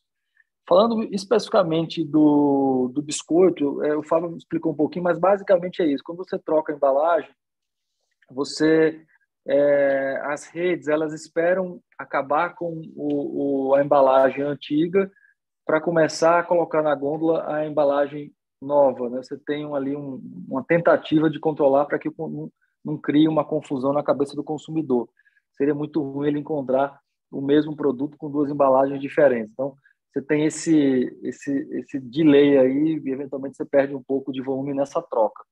Falando especificamente do, do biscoito, é, o Fábio explicou um pouquinho, mas basicamente é isso. Quando você troca a embalagem, você é, as redes elas esperam acabar com o, o, a embalagem antiga para começar a colocar na gôndola a embalagem nova. Né? Você tem ali um, uma tentativa de controlar para que não, não crie uma confusão na cabeça do consumidor seria muito ruim ele encontrar o mesmo produto com duas embalagens diferentes. Então, você tem esse, esse, esse delay aí e, eventualmente, você perde um pouco de volume nessa troca.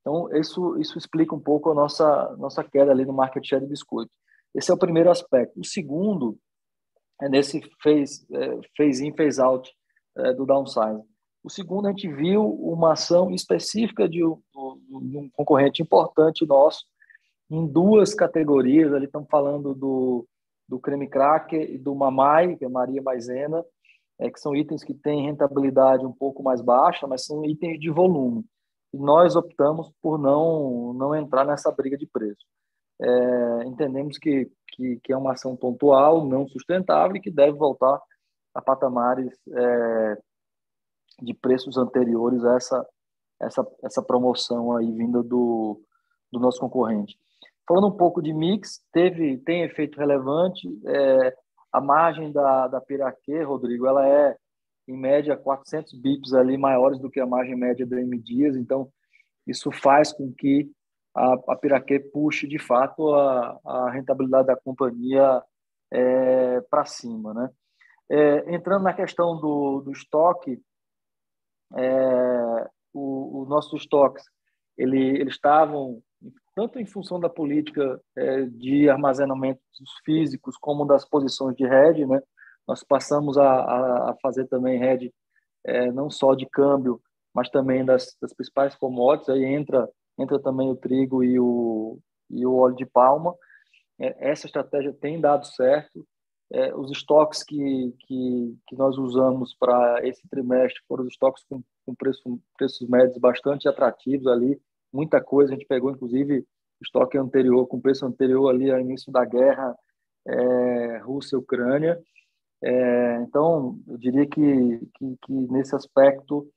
Então, isso, isso explica um pouco a nossa, nossa queda ali no market share de biscoito. Esse é o primeiro aspecto. O segundo é nesse phase, é, phase in, phase out é, do downsizing. O segundo, a gente viu uma ação específica de um, de um concorrente importante nosso em duas categorias. Ali estamos falando do, do creme cracker e do mamai, que é Maria Maisena, é, que são itens que têm rentabilidade um pouco mais baixa, mas são itens de volume. E nós optamos por não, não entrar nessa briga de preço. É, entendemos que, que, que, é uma ação pontual, não sustentável e que deve voltar a patamares é, de preços anteriores a essa, essa, essa promoção aí vinda do, do nosso concorrente. Falando um pouco de mix, teve, tem efeito relevante. É, a margem da, da Piraquê, Rodrigo, ela é, em média, 400 bips ali maiores do que a margem média do M Dias. Então, isso faz com que a, a Piraquê puxe, de fato, a, a rentabilidade da companhia é, para cima. Né? É, entrando na questão do, do estoque, é, os nossos estoques ele, eles estavam tanto em função da política é, de armazenamento físicos como das posições de rede, né? Nós passamos a, a fazer também rede é, não só de câmbio, mas também das, das, principais commodities. Aí entra entra também o trigo e o e o óleo de palma. É, essa estratégia tem dado certo é, os estoques que, que, que nós usamos para esse trimestre foram os estoques com, com preço, preços médios bastante atrativos ali, muita coisa, a gente pegou inclusive estoque anterior, com preço anterior ali ao início da guerra é, Rússia-Ucrânia, é, então eu diria que, que, que, nesse aspecto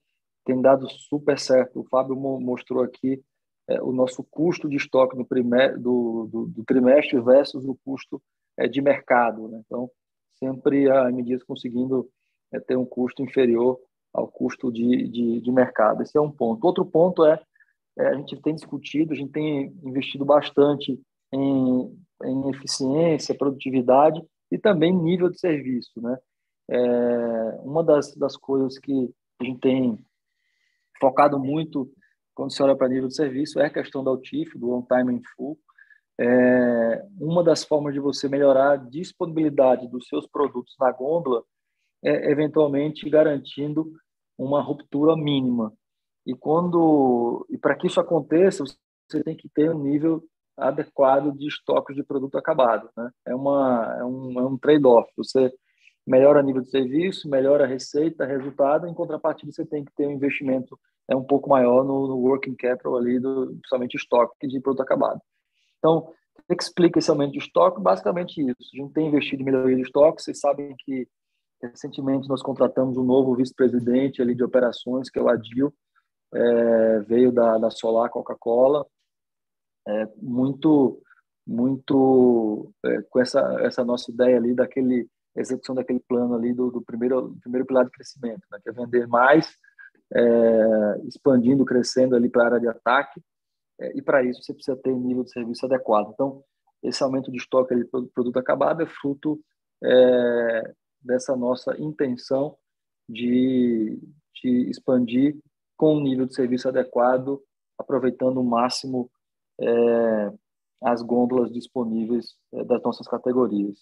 tem dado super certo, o Fábio mostrou aqui é, o nosso custo de estoque no primeiro, do, do, do trimestre versus o custo é, de mercado. Né? Então, sempre a Medias conseguindo é, ter um custo inferior ao custo de, de, de, mercado. Esse é um ponto. Outro ponto é, é, a gente tem discutido, a gente tem investido bastante em, em eficiência, produtividade e também nível de serviço. Né? É, uma das, das coisas que a gente tem focado muito quando se olha para nível de serviço é a questão da OTIF, do On Time in Full, é, uma das formas de você melhorar a disponibilidade dos seus produtos na gôndola é eventualmente garantindo uma ruptura mínima. E quando e para que isso aconteça, você tem que ter um nível adequado de estoques de produto acabado. Né? É, uma, é um, é um trade-off. Você melhora o nível de serviço, melhora a receita, resultado, em contrapartida você tem que ter um investimento é um pouco maior no, no working capital ali, do, principalmente estoque de produto acabado. Então, o que explica esse aumento de estoque? Basicamente isso. A gente tem investido em melhoria de estoque. Vocês sabem que recentemente nós contratamos um novo vice-presidente ali de operações, que é o Adil, é, veio da, da Solar Coca-Cola, é, muito, muito é, com essa, essa nossa ideia ali daquele execução daquele plano ali do, do primeiro do primeiro pilar de crescimento, né, que é vender mais, é, expandindo, crescendo ali para a área de ataque é, e para isso você precisa ter um nível de serviço adequado. Então, esse aumento de estoque de produto acabado é fruto é, dessa nossa intenção de, de expandir com um nível de serviço adequado, aproveitando o máximo é, as gôndolas disponíveis é, das nossas categorias.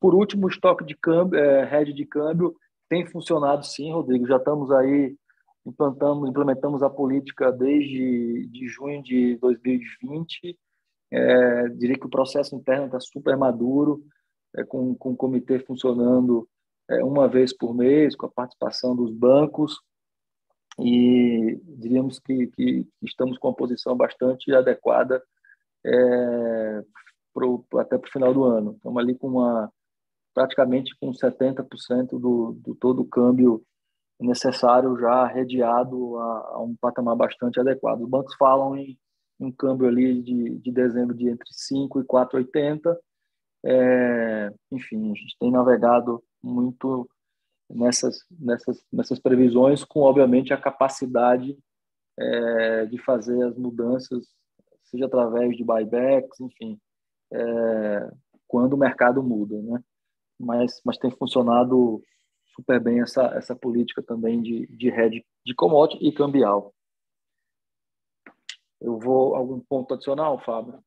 Por último, o estoque de câmbio, é, rede de câmbio tem funcionado sim, Rodrigo. Já estamos aí implantamos, implementamos a política desde de junho de 2020. É, diria que o processo interno está super maduro, é, com, com o comitê funcionando é, uma vez por mês, com a participação dos bancos, e diríamos que, que estamos com uma posição bastante adequada é, pro, até para o final do ano. Estamos ali com uma praticamente com 70% do, do todo o câmbio necessário já redeado a, a, um patamar bastante adequado. Os bancos falam em um câmbio ali de, de dezembro de entre 5 e 4,80. É, enfim, a gente tem navegado muito nessas, nessas, nessas previsões, com obviamente a capacidade é, de fazer as mudanças, seja através de buybacks, enfim, é, quando o mercado muda, né? mas, mas tem funcionado super bem essa, essa política também de, de hedge de commodity e cambial. Eu vou algum ponto adicional, Fábio?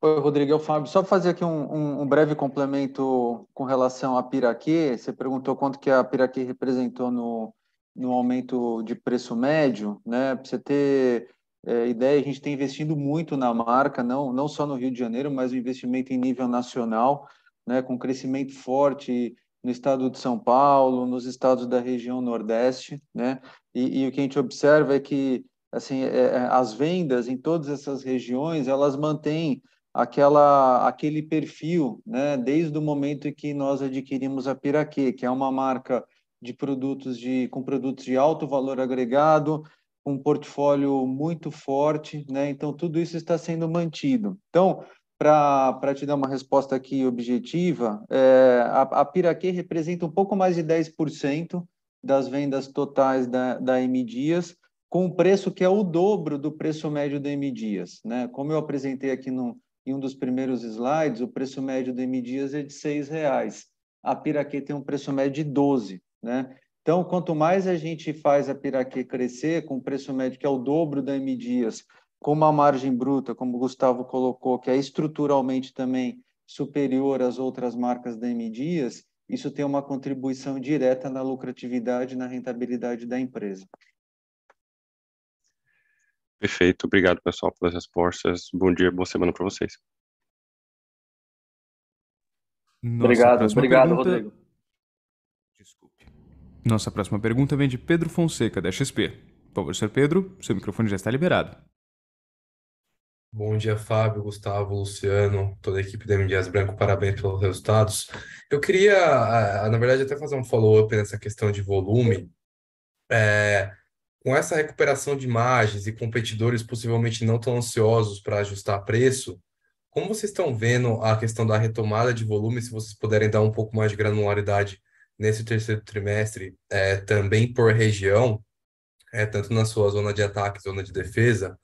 Oi, Rodrigo, é o Fábio. Só fazer aqui um, um, um, breve complemento com relação à Piraquê. Você perguntou quanto que a Piraquê representou no, no aumento de preço médio, né? Para você ter é, ideia, a gente tem investido muito na marca, não, não só no Rio de Janeiro, mas o investimento em nível nacional, né? Com crescimento forte no estado de São Paulo, nos estados da região Nordeste, né? E, e o que a gente observa é que assim é, é as vendas em todas essas regiões elas mantêm aquela aquele perfil, né? Desde o momento em que nós adquirimos a Piraquê, que é uma marca de produtos de com produtos de alto valor agregado, um portfólio muito forte, né? Então tudo isso está sendo mantido. Então, para te dar uma resposta aqui objetiva, é, a, a Piraquê representa um pouco mais de 10% das vendas totais da, da M Dias, com um preço que é o dobro do preço médio da M Dias. Né? Como eu apresentei aqui no, em um dos primeiros slides, o preço médio do M Dias é de R$ reais. A Piraquê tem um preço médio de 12, né? Então, quanto mais a gente faz a Piraquê crescer, com um preço médio que é o dobro da M Dias, com uma margem bruta, como o Gustavo colocou, que é estruturalmente também superior às outras marcas da M Dias, isso tem uma contribuição direta na lucratividade e na rentabilidade da empresa. Perfeito, obrigado pessoal pelas respostas. Bom dia, boa semana para vocês. Nossa obrigado, obrigado, pergunta... Rodrigo. Desculpe. Nossa próxima pergunta vem de Pedro Fonseca, da XP. Por favor, Sr. Pedro, seu microfone já está liberado. Bom dia, Fábio, Gustavo, Luciano, toda a equipe da M. Dias Branco, parabéns pelos resultados. Eu queria, na verdade, até fazer um follow-up nessa questão de volume. É, com essa recuperação de margens e competidores possivelmente não tão ansiosos para ajustar preço, como vocês estão vendo a questão da retomada de volume, se vocês puderem dar um pouco mais de granularidade nesse terceiro trimestre, é, também por região, é, tanto na sua zona de ataque, zona de defesa,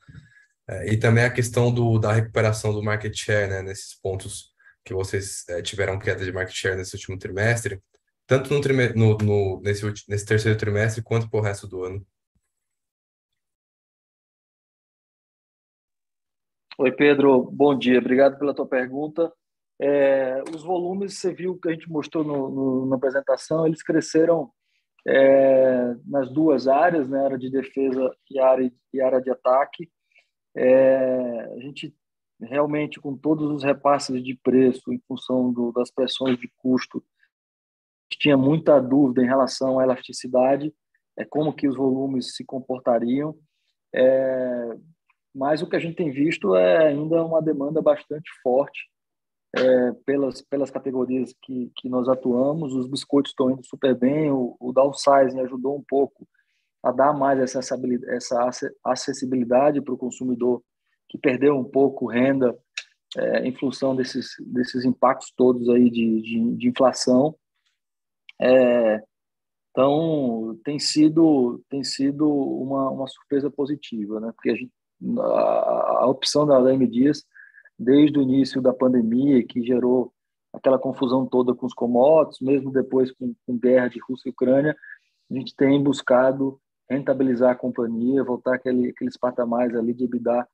é, e também a questão do, da recuperação do market share, né, nesses pontos que vocês é, tiveram queda de market share nesse último trimestre, tanto no, no, no nesse, nesse terceiro trimestre quanto para o resto do ano. Oi, Pedro, bom dia. Obrigado pela tua pergunta. É, os volumes, você viu que a gente mostrou no, no, na apresentação, eles cresceram é, nas duas áreas, né, área de defesa e área, e área de ataque. É, a gente realmente, com todos os repasses de preço em função do, das pressões de custo, tinha muita dúvida em relação à elasticidade, é, como que os volumes se comportariam. É, mas o que a gente tem visto é ainda uma demanda bastante forte é, pelas, pelas categorias que, que nós atuamos. Os biscoitos estão indo super bem, o, o downsizing ajudou um pouco a dar mais essa, essa acessibilidade para o consumidor que perdeu um pouco renda é, em função desses, desses impactos todos aí de, de, de inflação. É, então, tem sido, tem sido uma, uma surpresa positiva, né? porque a gente a, opção da Leme Dias, desde o início da pandemia, que gerou aquela confusão toda com os commodities, mesmo depois com, com guerra de Rússia e Ucrânia, a gente tem buscado rentabilizar a companhia, voltar aquele, aqueles patamares ali de EBITDA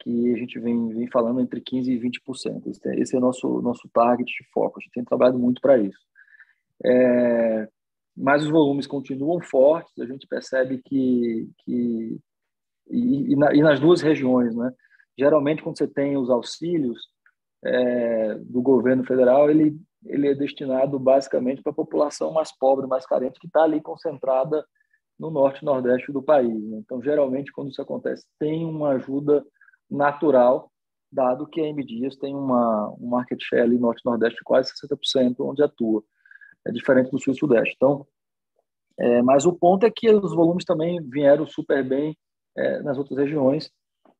que a gente vem, vem falando entre 15% e 20%. Esse é, esse é o nosso, nosso target de foco, a gente tem trabalhado muito para isso. É, mas os volumes continuam fortes, a gente percebe que, que e, e, na, e nas duas regiões, né? Geralmente, quando você tem os auxílios é, do governo federal, ele, ele é destinado basicamente para a população mais pobre, mais carente, que está ali concentrada no norte e nordeste do país. Né? Então, geralmente, quando isso acontece, tem uma ajuda natural, dado que a M Dias tem uma, um market share ali norte nordeste de quase 60%, onde atua. É diferente do sul e sudeste. Então, é, mas o ponto é que os volumes também vieram super bem é, nas outras regiões.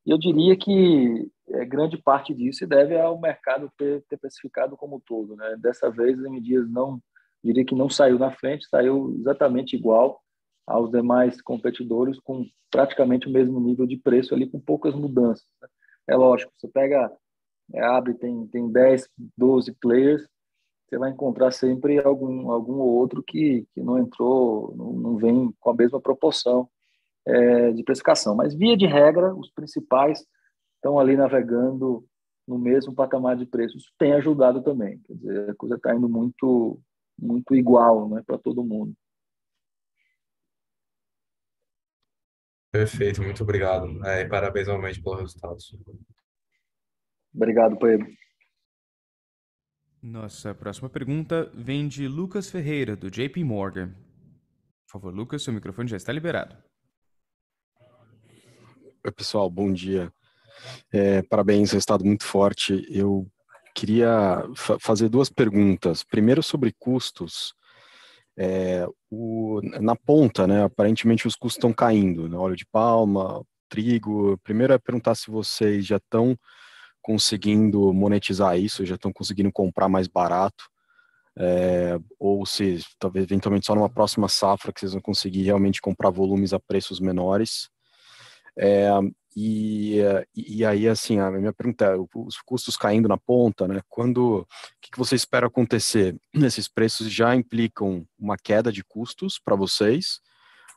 E eu diria que é, grande parte disso se deve ao mercado ter, ter precificado como um todo. Né? Dessa vez, a Dias não, diria que não saiu na frente, saiu exatamente igual aos demais competidores, com praticamente o mesmo nível de preço ali, com poucas mudanças. Né? É lógico, você pega é, abre, tem, tem 10, 12 players, você vai encontrar sempre algum, algum outro que, que não entrou, não, não vem com a mesma proporção é, de precificação. Mas, via de regra, os principais estão ali navegando no mesmo patamar de preço. Isso tem ajudado também. Quer dizer, a coisa está indo muito, muito igual né, para todo mundo. Perfeito, muito obrigado. É, e parabéns novamente pelos resultados. Obrigado, Pedro. Nossa próxima pergunta vem de Lucas Ferreira, do JP Morgan. Por favor, Lucas, seu microfone já está liberado. Pessoal, bom dia. É, parabéns, resultado muito forte. Eu queria fa fazer duas perguntas. Primeiro, sobre custos. É, o, na ponta, né, aparentemente os custos estão caindo, né, óleo de palma, trigo. Primeiro é perguntar se vocês já estão conseguindo monetizar isso, já estão conseguindo comprar mais barato, é, ou se talvez eventualmente só numa próxima safra que vocês vão conseguir realmente comprar volumes a preços menores. É, e, e aí, assim, a minha pergunta é, os custos caindo na ponta, né? Quando, o que, que você espera acontecer? Esses preços já implicam uma queda de custos para vocês?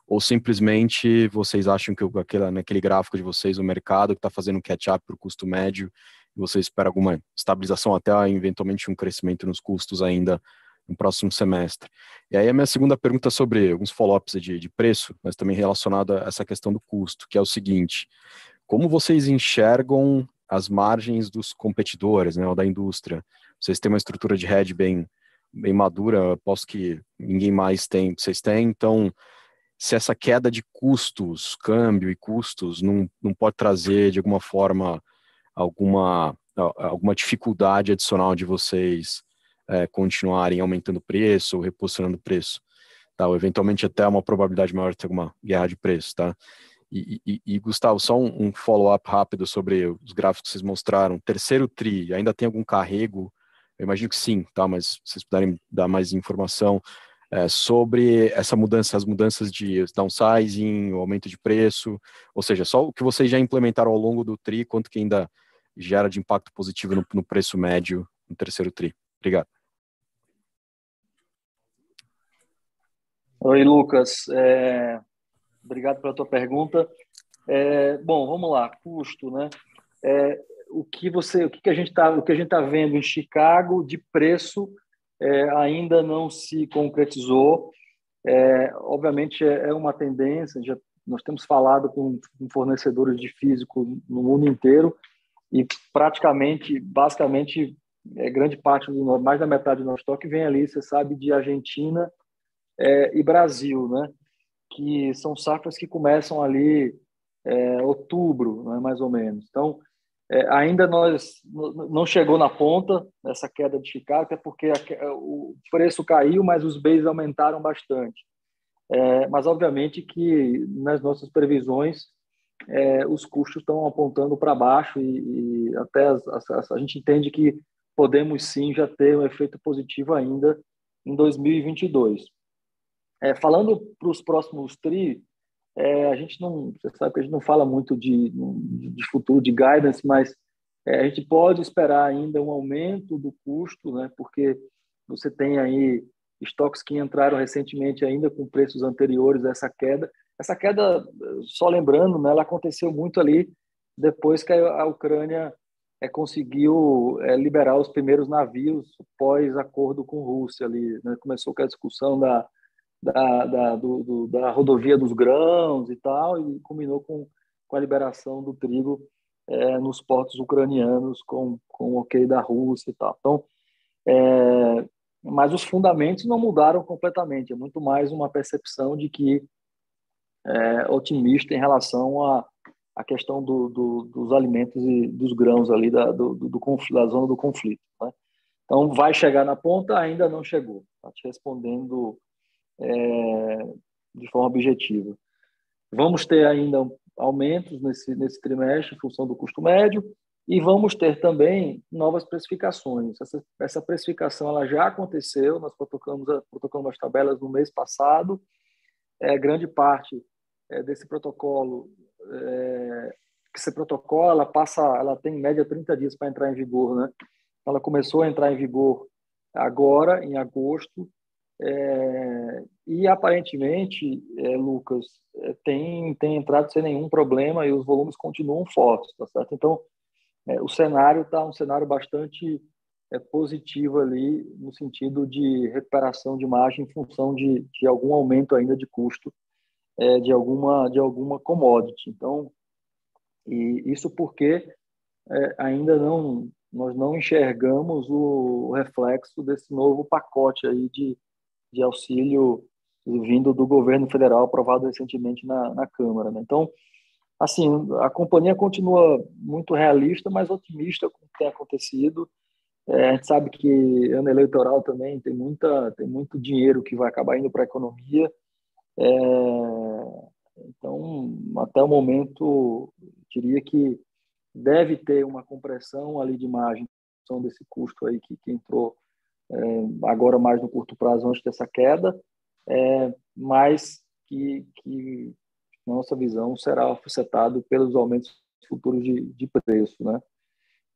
Ou simplesmente vocês acham que aquele, naquele gráfico de vocês, o mercado está fazendo um catch-up para o custo médio, você espera alguma estabilização até eventualmente um crescimento nos custos ainda no próximo semestre. E aí a minha segunda pergunta é sobre alguns follow-ups de, de preço, mas também relacionado a essa questão do custo, que é o seguinte, como vocês enxergam as margens dos competidores, né, ou da indústria? Vocês têm uma estrutura de hedge bem, bem madura, aposto que ninguém mais tem, vocês têm, então se essa queda de custos, câmbio e custos, não, não pode trazer de alguma forma alguma, alguma dificuldade adicional de vocês é, continuarem aumentando o preço ou reposicionando o preço. Tá? Ou eventualmente até uma probabilidade maior de ter alguma guerra de preço. Tá? E, e, e Gustavo, só um, um follow-up rápido sobre os gráficos que vocês mostraram. Terceiro TRI, ainda tem algum carrego? Eu imagino que sim, tá? mas se vocês puderem dar mais informação é, sobre essa mudança, as mudanças de downsizing, o aumento de preço, ou seja, só o que vocês já implementaram ao longo do TRI, quanto que ainda gera de impacto positivo no, no preço médio no terceiro TRI. Obrigado. Oi, Lucas. É, obrigado pela tua pergunta. É, bom, vamos lá. Custo, né? É, o que você, o que, a gente está, o que a gente está vendo em Chicago de preço é, ainda não se concretizou. É, obviamente é, é uma tendência. Já nós temos falado com fornecedores de físico no mundo inteiro e praticamente, basicamente, é, grande parte do mais da metade do nosso estoque vem ali, você sabe, de Argentina é, e Brasil, né? Que são safras que começam ali é, outubro, né, mais ou menos. Então, é, ainda nós não chegou na ponta essa queda de Chicago, até porque a, o preço caiu, mas os bens aumentaram bastante. É, mas obviamente que nas nossas previsões é, os custos estão apontando para baixo e, e até as, as, a gente entende que podemos sim já ter um efeito positivo ainda em 2022. É, falando para os próximos TRI, é, a gente não, você sabe que a gente não fala muito de, de futuro, de guidance, mas é, a gente pode esperar ainda um aumento do custo, né, porque você tem aí estoques que entraram recentemente ainda com preços anteriores a essa queda. Essa queda, só lembrando, né, ela aconteceu muito ali depois que a Ucrânia é, conseguiu é, liberar os primeiros navios pós acordo com a Rússia ali. Né? Começou com a discussão da, da, da, do, do, da rodovia dos grãos e tal, e culminou com, com a liberação do trigo é, nos portos ucranianos com, com o ok da Rússia e tal. Então, é, mas os fundamentos não mudaram completamente, é muito mais uma percepção de que é, otimista em relação a a questão do, do, dos alimentos e dos grãos ali da, do, do, da zona do conflito. Né? Então, vai chegar na ponta? Ainda não chegou. Está te respondendo é, de forma objetiva. Vamos ter ainda aumentos nesse, nesse trimestre em função do custo médio e vamos ter também novas precificações. Essa, essa precificação ela já aconteceu, nós protocolamos, protocolamos as tabelas no mês passado. É, grande parte é, desse protocolo que esse protocolo ela passa, ela tem em média 30 dias para entrar em vigor, né? Ela começou a entrar em vigor agora, em agosto, é, e aparentemente, é, Lucas, é, tem, tem entrado sem nenhum problema e os volumes continuam fortes, tá certo? Então, é, o cenário está um cenário bastante é, positivo ali, no sentido de recuperação de margem em função de, de algum aumento ainda de custo é, de, alguma, de alguma commodity. Então, e isso porque ainda não nós não enxergamos o reflexo desse novo pacote aí de, de auxílio vindo do governo federal aprovado recentemente na, na Câmara. Né? Então, assim, a companhia continua muito realista, mas otimista com o que tem acontecido. É, a gente sabe que ano eleitoral também tem muita tem muito dinheiro que vai acabar indo para a economia. É, então, até o momento, diria que deve ter uma compressão ali de margem desse custo aí que, que entrou agora mais no curto prazo antes dessa queda, é, mas que, que nossa visão será afetado pelos aumentos futuros de, de preço, né?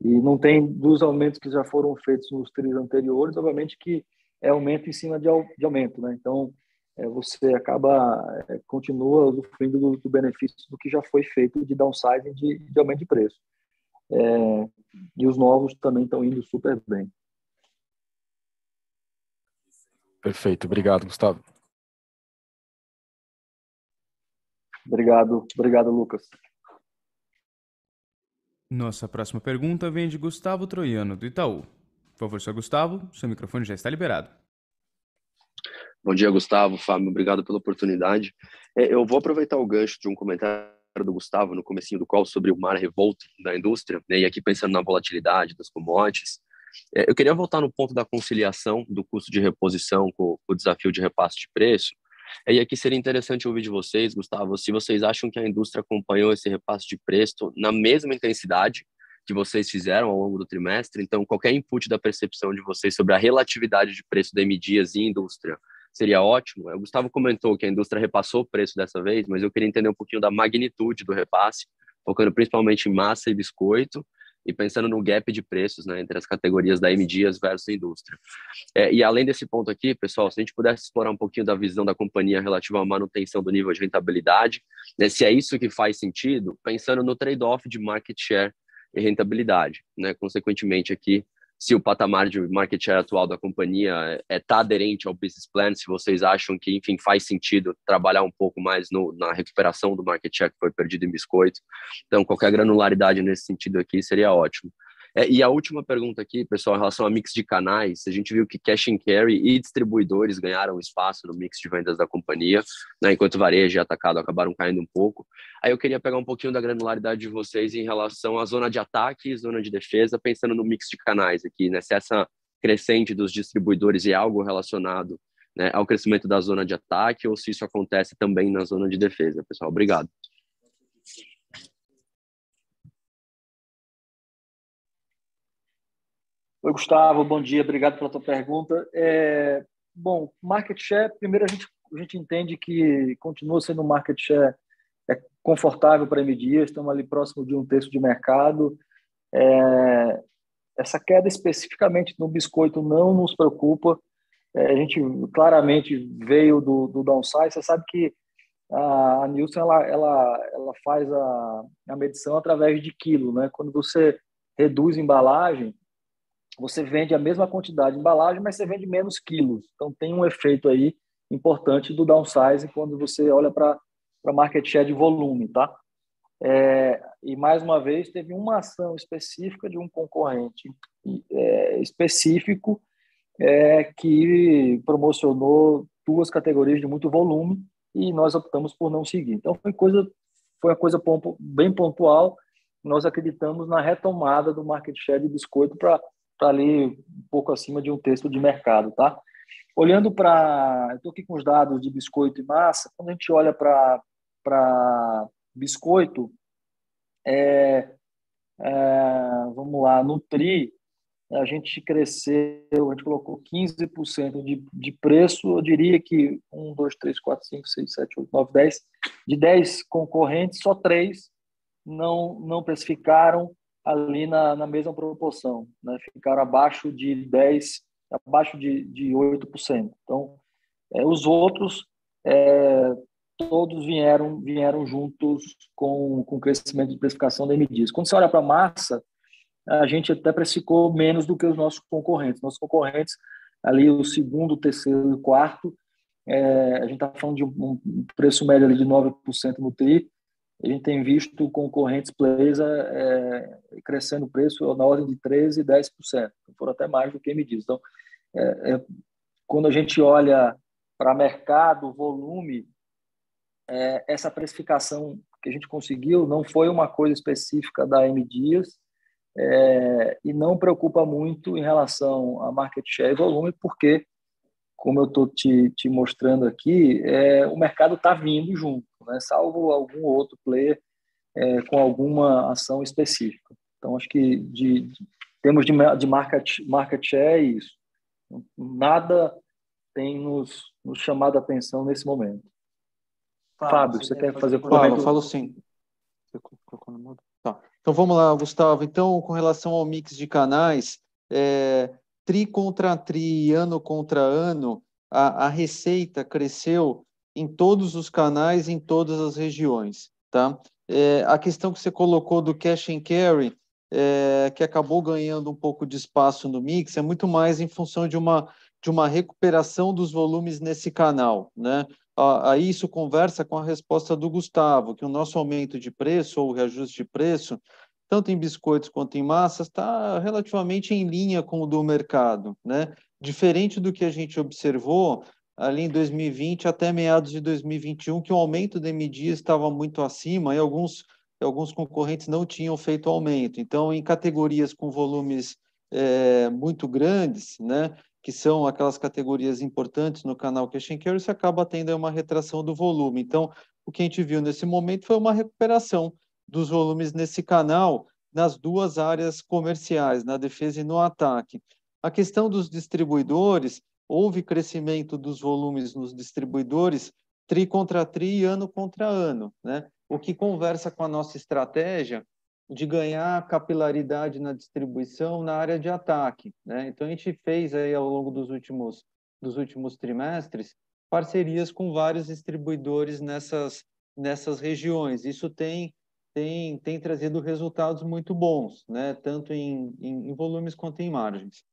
E não tem dos aumentos que já foram feitos nos trimestres anteriores, obviamente que é aumento em cima de, de aumento, né? Então, é, você acaba, é, continua usufruindo do, do, benefício do que já foi feito de downsizing de, de aumento de preço. É, e os novos também estão indo super bem. Perfeito, obrigado, Gustavo. Obrigado, obrigado, Lucas. Nossa próxima pergunta vem de Gustavo Troiano, do Itaú. Por favor, senhor Gustavo, seu microfone já está liberado. Bom dia, Gustavo, Fábio, obrigado pela oportunidade. É, eu vou aproveitar o gancho de um comentário do Gustavo no comecinho do call sobre o mar revolto da indústria, né, e aqui pensando na volatilidade das commodities, eu queria voltar no ponto da conciliação do custo de reposição com, o desafio de repasse de preço, é, e aqui seria interessante ouvir de vocês, Gustavo, se vocês acham que a indústria acompanhou esse repasse de preço na mesma intensidade que vocês fizeram ao longo do trimestre. Então, qualquer input da percepção de vocês sobre a relatividade de preço da M Dias e indústria seria ótimo. O Gustavo comentou que a indústria repassou o preço dessa vez, mas eu queria entender um pouquinho da magnitude do repasse, focando principalmente em massa e biscoito, e pensando no gap de preços né, entre as categorias da M Dias versus indústria. É, e além desse ponto aqui, pessoal, se a gente pudesse explorar um pouquinho da visão da companhia relativa à manutenção do nível de rentabilidade, né, se é isso que faz sentido, pensando no trade-off de market share e rentabilidade. Né, consequentemente, aqui, se o patamar de market share atual da companhia está é, tá aderente ao business plan, se vocês acham que, enfim, faz sentido trabalhar um pouco mais no, na recuperação do market share que foi perdido em biscoito. Então, qualquer granularidade nesse sentido aqui seria ótimo. É, e a última pergunta aqui, pessoal, em relação a mix de canais, a gente viu que cash and carry e distribuidores ganharam espaço no mix de vendas da companhia, né, enquanto varejo e atacado acabaram caindo um pouco. Aí eu queria pegar um pouquinho da granularidade de vocês em relação à zona de ataque e zona de defesa, pensando no mix de canais aqui, né, se essa crescente dos distribuidores é algo relacionado né, ao crescimento da zona de ataque ou se isso acontece também na zona de defesa, pessoal. Obrigado. Oi, Gustavo, bom dia, obrigado pela tua pergunta. É, bom, market share, primeiro a gente, a gente entende que continua sendo um market share é confortável para MD, estamos ali próximo de um terço de mercado. É, essa queda especificamente no biscoito não nos preocupa, é, a gente claramente veio do, do downside, você sabe que a, a Nielsen ela, ela, ela faz a, a medição através de quilo, né? Quando você reduz embalagem, você vende a mesma quantidade de embalagem, mas você vende menos quilos. Então tem um efeito aí importante do downsizing quando você olha para market share de volume, tá? É, e mais uma vez teve uma ação específica de um concorrente é, específico é, que promocionou duas categorias de muito volume e nós optamos por não seguir. Então foi coisa foi uma coisa bem pontual. Nós acreditamos na retomada do market share de biscoito para está ali um pouco acima de um terço de mercado, tá? Olhando para, estou aqui com os dados de biscoito e massa. Quando a gente olha para para biscoito, é, é, vamos lá, no tri a gente cresceu, a gente colocou 15% de, de preço, eu diria que 1, 2, 3, 4, 5, 6, 7, 8, 9, 10, de 10 concorrentes, só 3 não, não precificaram ali na, na mesma proporção, né? ficaram abaixo de 10, abaixo de, de 8%. Então, é, os outros é, todos vieram vieram juntos com, com o crescimento de precificação da MDs. Quando você olha para a massa, a gente até precificou menos do que os nossos concorrentes. Nossos concorrentes, ali o segundo, terceiro e quarto, é, a gente está falando de um, um preço médio ali de 9% no TRI, a gente tem visto concorrentes players é, crescendo o preço na ordem de 13% e 10%, então, foram até mais do que me diz. Então, é, é, quando a gente olha para mercado, volume, é, essa precificação que a gente conseguiu não foi uma coisa específica da M Dias é, e não preocupa muito em relação a market share e volume, porque, como eu estou te, te mostrando aqui, é, o mercado está vindo junto né? salvo algum outro player é, com alguma ação específica. Então, acho que de, de termos de, de market, market share é isso. Nada tem nos, nos chamado a atenção nesse momento. Fábio, Fábio você, quer fazer comentário? Falo, falo sim. Tá. Então vamos lá, Gustavo. Então, com relação ao mix de canais, é, tri contra tri, ano contra ano, a, a receita cresceu em todos os canais, em todas as regiões. Tá? É, a questão que você colocou do cash and carry, é, que acabou ganhando um pouco de espaço no mix, é muito mais em função de uma, de uma recuperação dos volumes nesse canal. Né? Aí isso conversa com a resposta do Gustavo, que o nosso aumento de preço ou reajuste de preço, tanto em biscoitos quanto em massas, está relativamente em linha com o do mercado. Né? Diferente do que a gente observou ali em 2020 até meados de 2021, que o aumento da MDIA estava muito acima e alguns, alguns concorrentes não tinham feito aumento. Então, em categorias com volumes é, muito grandes, né, que são aquelas categorias importantes no canal Cash and Carry, você acaba tendo uma retração do volume. Então, o que a gente viu nesse momento foi uma recuperação dos volumes nesse canal nas duas áreas comerciais, na defesa e no ataque. A questão dos distribuidores, houve crescimento dos volumes nos distribuidores tri contra tri, ano contra ano, né? O que conversa com a nossa estratégia de ganhar capilaridade na distribuição na área de ataque, né? Então a gente fez aí ao longo dos últimos dos últimos trimestres parcerias com vários distribuidores nessas nessas regiões. Isso tem tem, tem trazido resultados muito bons, né? tanto em, em, em volumes quanto em margens.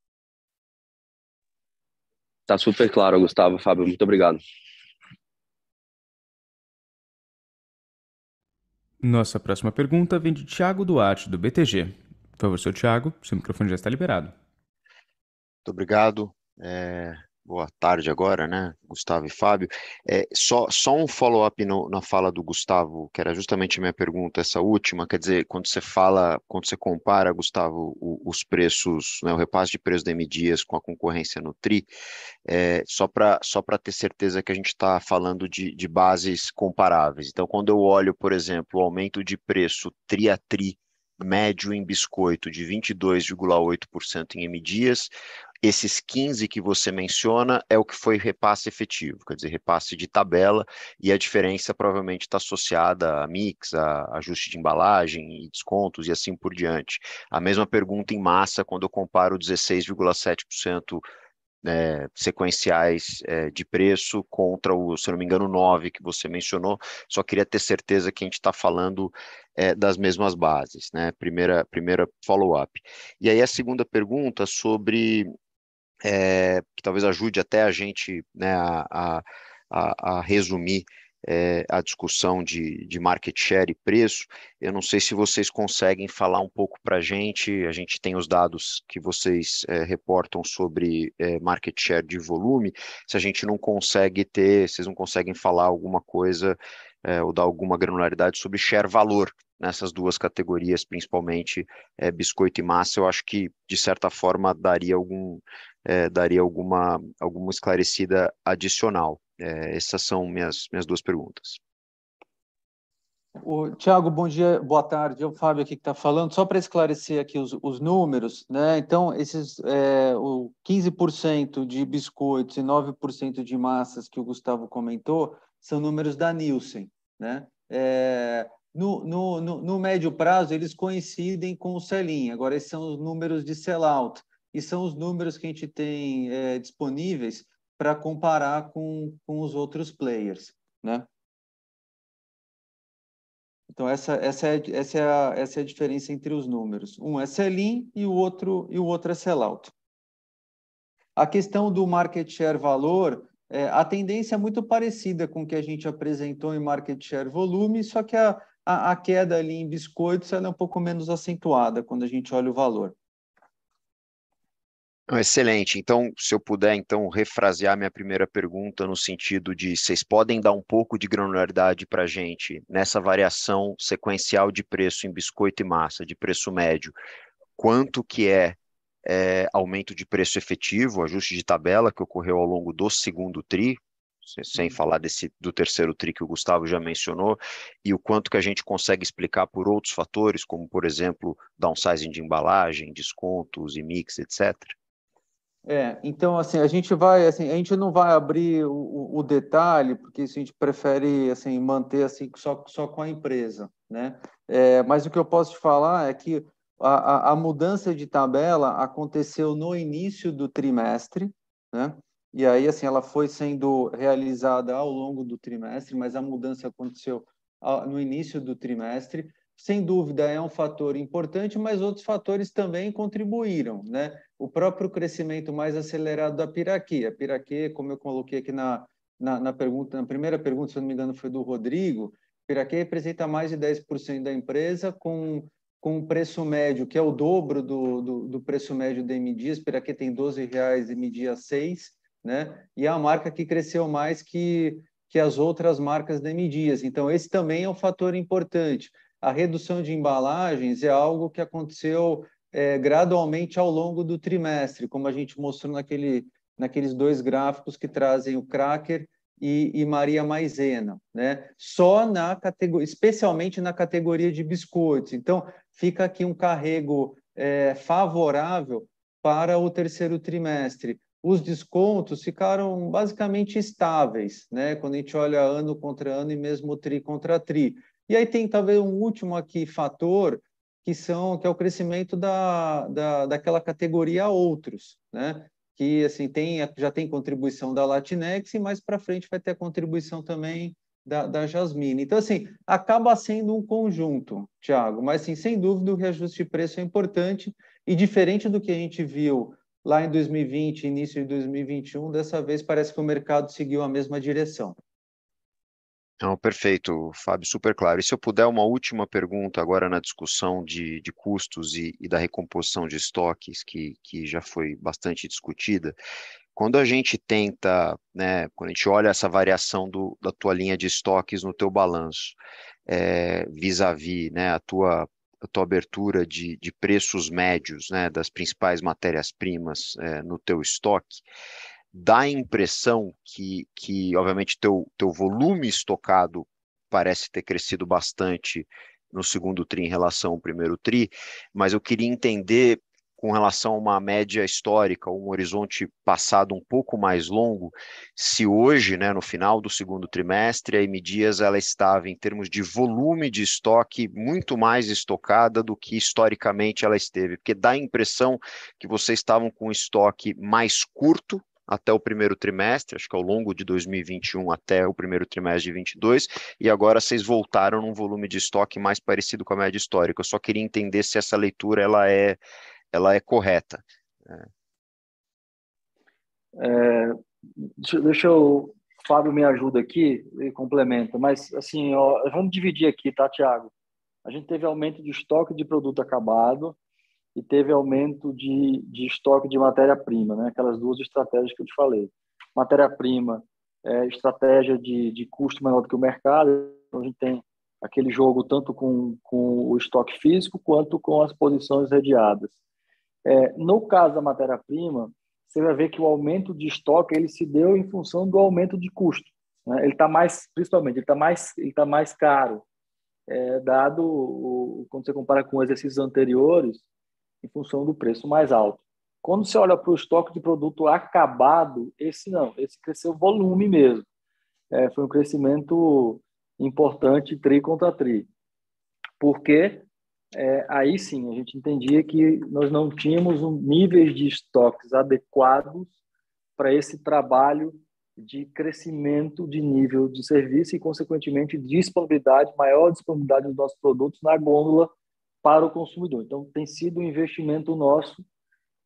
Tá super claro, Gustavo, Fábio, muito obrigado. Nossa próxima pergunta vem de Tiago Duarte, do BTG. Por favor, seu Tiago, seu microfone já está liberado. Muito obrigado. É, boa tarde agora, né, Gustavo e Fábio. É, só, só um follow-up na fala do Gustavo, que era justamente a minha pergunta, essa última, quer dizer, quando você fala, quando você compara, Gustavo, o, os preços, né, o repasse de preços da M Dias com a concorrência no TRI, é, só para só ter certeza que a gente está falando de, de bases comparáveis. Então, quando eu olho, por exemplo, o aumento de preço TRI a TRI, médio em biscoito de 22,8% em M dias, esses 15 que você menciona é o que foi repasse efetivo, quer dizer, repasse de tabela, e a diferença provavelmente está associada a mix, a ajuste de embalagem e descontos e assim por diante. A mesma pergunta em massa quando eu comparo 16,7% é, sequenciais é, de preço contra o, se não me engano, 9 que você mencionou. Só queria ter certeza que a gente está falando é, das mesmas bases, né? Primeira, primeira follow-up. E aí a segunda pergunta sobre é, que talvez ajude até a gente né, a, a, a resumir é, a discussão de, de market share e preço. Eu não sei se vocês conseguem falar um pouco para a gente. A gente tem os dados que vocês é, reportam sobre é, market share de volume. Se a gente não consegue ter, vocês não conseguem falar alguma coisa ou dar alguma granularidade sobre share valor nessas duas categorias, principalmente biscoito e massa, eu acho que de certa forma daria algum é, daria alguma, alguma esclarecida adicional. É, essas são minhas, minhas duas perguntas. O Tiago, bom dia, boa tarde. É o Fábio aqui que está falando. Só para esclarecer aqui os, os, números, né? Então, esses é, o 15% de biscoitos e 9% de massas que o Gustavo comentou são números da Nielsen, né? É, no, no, no, no, médio prazo, eles coincidem com o sell-in. Agora, esses são os números de sell-out e são os números que a gente tem é, disponíveis para comparar com, com os outros players, né? Então, essa, essa, é, essa, é a, essa é a diferença entre os números. Um é sell-in e o outro, e o outro é sell-out. A questão do market share valor, é, a tendência é muito parecida com o que a gente apresentou em market share volume, só que a, a, a queda ali em biscoitos é um pouco menos acentuada quando a gente olha o valor. Excelente. Então, se eu puder então refrasear minha primeira pergunta no sentido de vocês podem dar um pouco de granularidade para a gente nessa variação sequencial de preço em biscoito e massa, de preço médio, quanto que é, é aumento de preço efetivo, ajuste de tabela que ocorreu ao longo do segundo tri, sem falar desse do terceiro tri que o Gustavo já mencionou, e o quanto que a gente consegue explicar por outros fatores, como por exemplo, downsizing de embalagem, descontos e mix, etc. É, então assim a gente vai assim a gente não vai abrir o, o detalhe porque isso a gente prefere assim manter assim só só com a empresa, né? É, mas o que eu posso te falar é que a, a, mudança de tabela aconteceu no início do trimestre, né? E aí assim ela foi sendo realizada ao longo do trimestre, mas a mudança aconteceu no início do trimestre sem dúvida é um fator importante, mas outros fatores também contribuíram, né? O próprio crescimento mais acelerado da Piraquê. A Piraquê, como eu coloquei aqui na, na, na, pergunta, na primeira pergunta, se não me engano, foi do Rodrigo, Piraquê representa mais de 10% da empresa com com um preço médio que é o dobro do, do, do preço médio da M Dias. Piraquê tem R$ 12,00 e M Dias 6, né? E é a marca que cresceu mais que que as outras marcas da M Dias. Então esse também é um fator importante a redução de embalagens é algo que aconteceu é, gradualmente ao longo do trimestre, como a gente mostrou naquele, naqueles dois gráficos que trazem o Cracker e, e Maria Maisena, né? Só na categoria, especialmente na categoria de biscoitos. Então, fica aqui um carrego é, favorável para o terceiro trimestre. Os descontos ficaram basicamente estáveis, né? Quando a gente olha ano contra ano e mesmo tri contra tri. E aí tem talvez um último aqui fator que são que é o crescimento da, da daquela categoria outros, né? Que assim tem já tem contribuição da Latinex e mais para frente vai ter a contribuição também da, da Jasmine. Então assim acaba sendo um conjunto, Thiago. Mas sim, sem dúvida o reajuste de preço é importante e diferente do que a gente viu lá em 2020, início de 2021, dessa vez parece que o mercado seguiu a mesma direção. Não, perfeito, Fábio, super claro. E se eu puder, uma última pergunta agora na discussão de, de custos e, e, da recomposição de estoques, que, que já foi bastante discutida. Quando a gente tenta, né, quando a gente olha essa variação do, da tua linha de estoques no teu balanço, é, vis-à-vis né, a, tua, a tua abertura de, de preços médios né, das principais matérias-primas é, no teu estoque, dá a impressão que, que obviamente, teu, teu volume estocado parece ter crescido bastante no segundo TRI em relação ao primeiro TRI, mas eu queria entender com relação a uma média histórica, um horizonte passado um pouco mais longo, se hoje, né, no final do segundo trimestre, a M Dias ela estava em termos de volume de estoque muito mais estocada do que historicamente ela esteve, porque dá a impressão que vocês estavam com um estoque mais curto até o primeiro trimestre, acho que ao longo de 2021 até o primeiro trimestre de 22, e agora vocês voltaram num volume de estoque mais parecido com a média histórica. Eu só queria entender se essa leitura ela é, ela é correta. É. Deixa, eu, Fábio me ajuda aqui e complementa, mas assim, ó, vamos dividir aqui, tá, Tiago? A gente teve aumento de estoque de produto acabado, e teve aumento de, de estoque de matéria-prima, né? aquelas duas estratégias que eu te falei. Matéria-prima, é, estratégia de, de custo menor do que o mercado, então a gente tem aquele jogo tanto com, com o estoque físico quanto com as posições redeadas. É, no caso da matéria-prima, você vai ver que o aumento de estoque ele se deu em função do aumento de custo. Né? Ele está mais, principalmente, ele está mais, ele tá mais caro, é, dado o, quando você compara com exercícios anteriores, em função do preço mais alto. Quando você olha para o estoque de produto acabado, esse não, esse cresceu volume mesmo. É, foi um crescimento importante tri contra tri. porque é, aí sim a gente entendia que nós não tínhamos um níveis de estoques adequados para esse trabalho de crescimento de nível de serviço e, consequentemente, disponibilidade, maior disponibilidade dos nossos produtos na gôndola para o consumidor. Então, tem sido um investimento nosso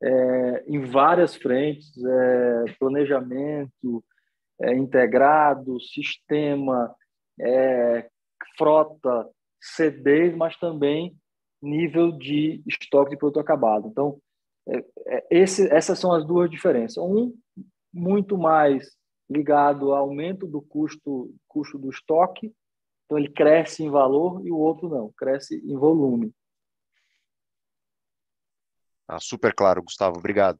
é, em várias frentes, é, planejamento é, integrado, sistema, é, frota, CDs, mas também nível de estoque de produto acabado. Então, é, é, esse, essas são as duas diferenças. Um, muito mais ligado ao aumento do custo, custo do estoque, então ele cresce em valor, e o outro não, cresce em volume. Ah, super claro, Gustavo, obrigado.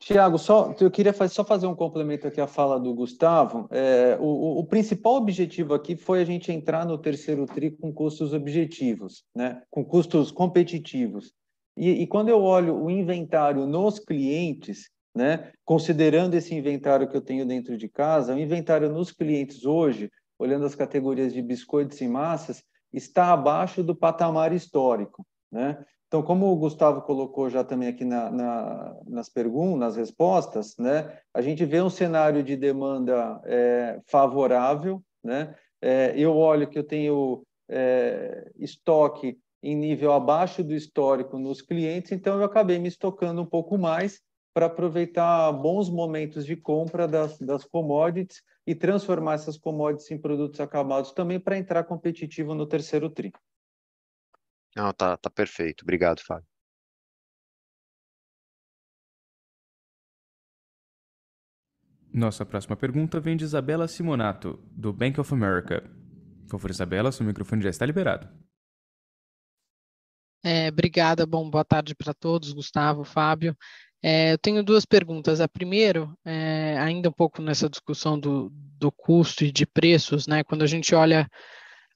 Tiago, só eu queria fazer, só fazer um complemento aqui à fala do Gustavo. É, o, o, principal objetivo aqui foi a gente entrar no terceiro TRI com custos objetivos, né? com custos competitivos. E, e quando eu olho o inventário nos clientes, né? considerando esse inventário que eu tenho dentro de casa, o inventário nos clientes hoje, olhando as categorias de biscoitos e massas, está abaixo do patamar histórico. Né? Então, como o Gustavo colocou já também aqui na, na, nas perguntas, nas respostas, né, a gente vê um cenário de demanda é, favorável. Né? É, eu olho que eu tenho é, estoque em nível abaixo do histórico nos clientes, então eu acabei me estocando um pouco mais para aproveitar bons momentos de compra das, das commodities e transformar essas commodities em produtos acabados também para entrar competitivo no terceiro tri. Não, tá, tá perfeito. Obrigado, Fábio. Nossa próxima pergunta vem de Isabela Simonato, do Bank of America. Por favor, Isabela, seu microfone já está liberado. É, obrigada, bom, boa tarde para todos, Gustavo, Fábio. É, eu tenho duas perguntas. A primeira, é, ainda um pouco nessa discussão do, do custo e de preços, né? Quando a gente olha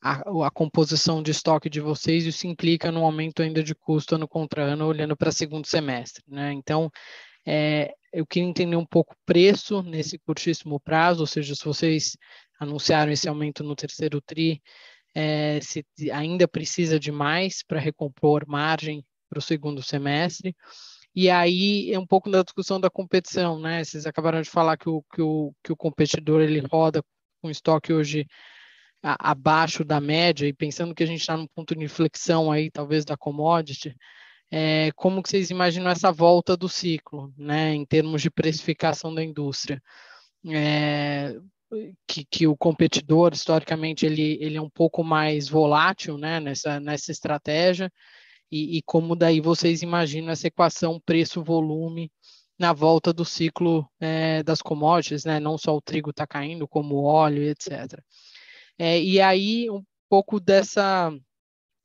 a, a, composição de estoque de vocês, isso implica no aumento ainda de custo ano contra ano, olhando para segundo semestre. Né? Então, é, eu queria entender um pouco o preço nesse curtíssimo prazo, ou seja, se vocês anunciaram esse aumento no terceiro TRI, é, se ainda precisa de mais para recompor margem para o segundo semestre. E aí é um pouco da discussão da competição, né? Vocês acabaram de falar que o, que o, que o competidor ele roda com estoque hoje abaixo da média e pensando que a gente está num ponto de inflexão aí, talvez da commodity, é, como que vocês imaginam essa volta do ciclo, né, em termos de precificação da indústria? É, que, que, o competidor, historicamente, ele, ele é um pouco mais volátil né, nessa, nessa estratégia, e, e como daí vocês imaginam essa equação preço-volume na volta do ciclo é, das commodities, né, não só o trigo está caindo, como o óleo, etc. É, e aí, um pouco dessa,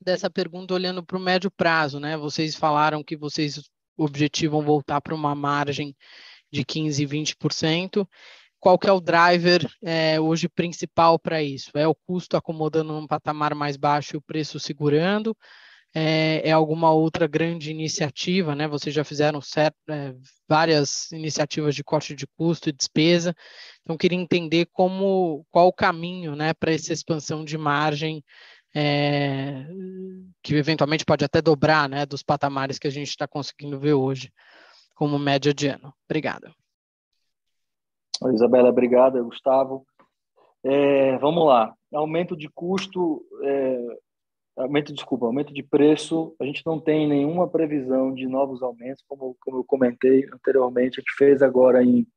dessa pergunta olhando para o médio prazo, né? Vocês falaram que vocês objetivam voltar para uma margem de 15%, 20%. Qual que é o driver é, hoje principal para isso? É o custo acomodando num patamar mais baixo e o preço segurando? É, é alguma outra grande iniciativa, né? Vocês já fizeram certo, é, várias iniciativas de corte de custo e despesa. Então, queria entender como, qual o caminho, né, para essa expansão de margem é, que eventualmente pode até dobrar, né, dos patamares que a gente está conseguindo ver hoje como média de ano. Obrigado. Isabela, obrigada, Gustavo. É, vamos lá. Aumento de custo, é, aumento, desculpa, aumento de preço, a gente não tem nenhuma previsão de novos aumentos, como, como eu comentei anteriormente, a gente fez agora em,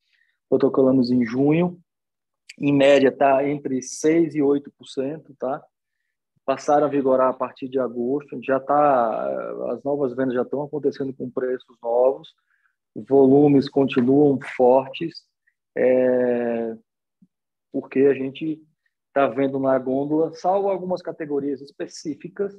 protocolamos em junho, em média está entre 6% e 8%, tá? Passaram a vigorar a partir de agosto, já está, as novas vendas já estão acontecendo com preços novos, volumes continuam fortes, é, porque a gente está vendo na gôndola, salvo algumas categorias específicas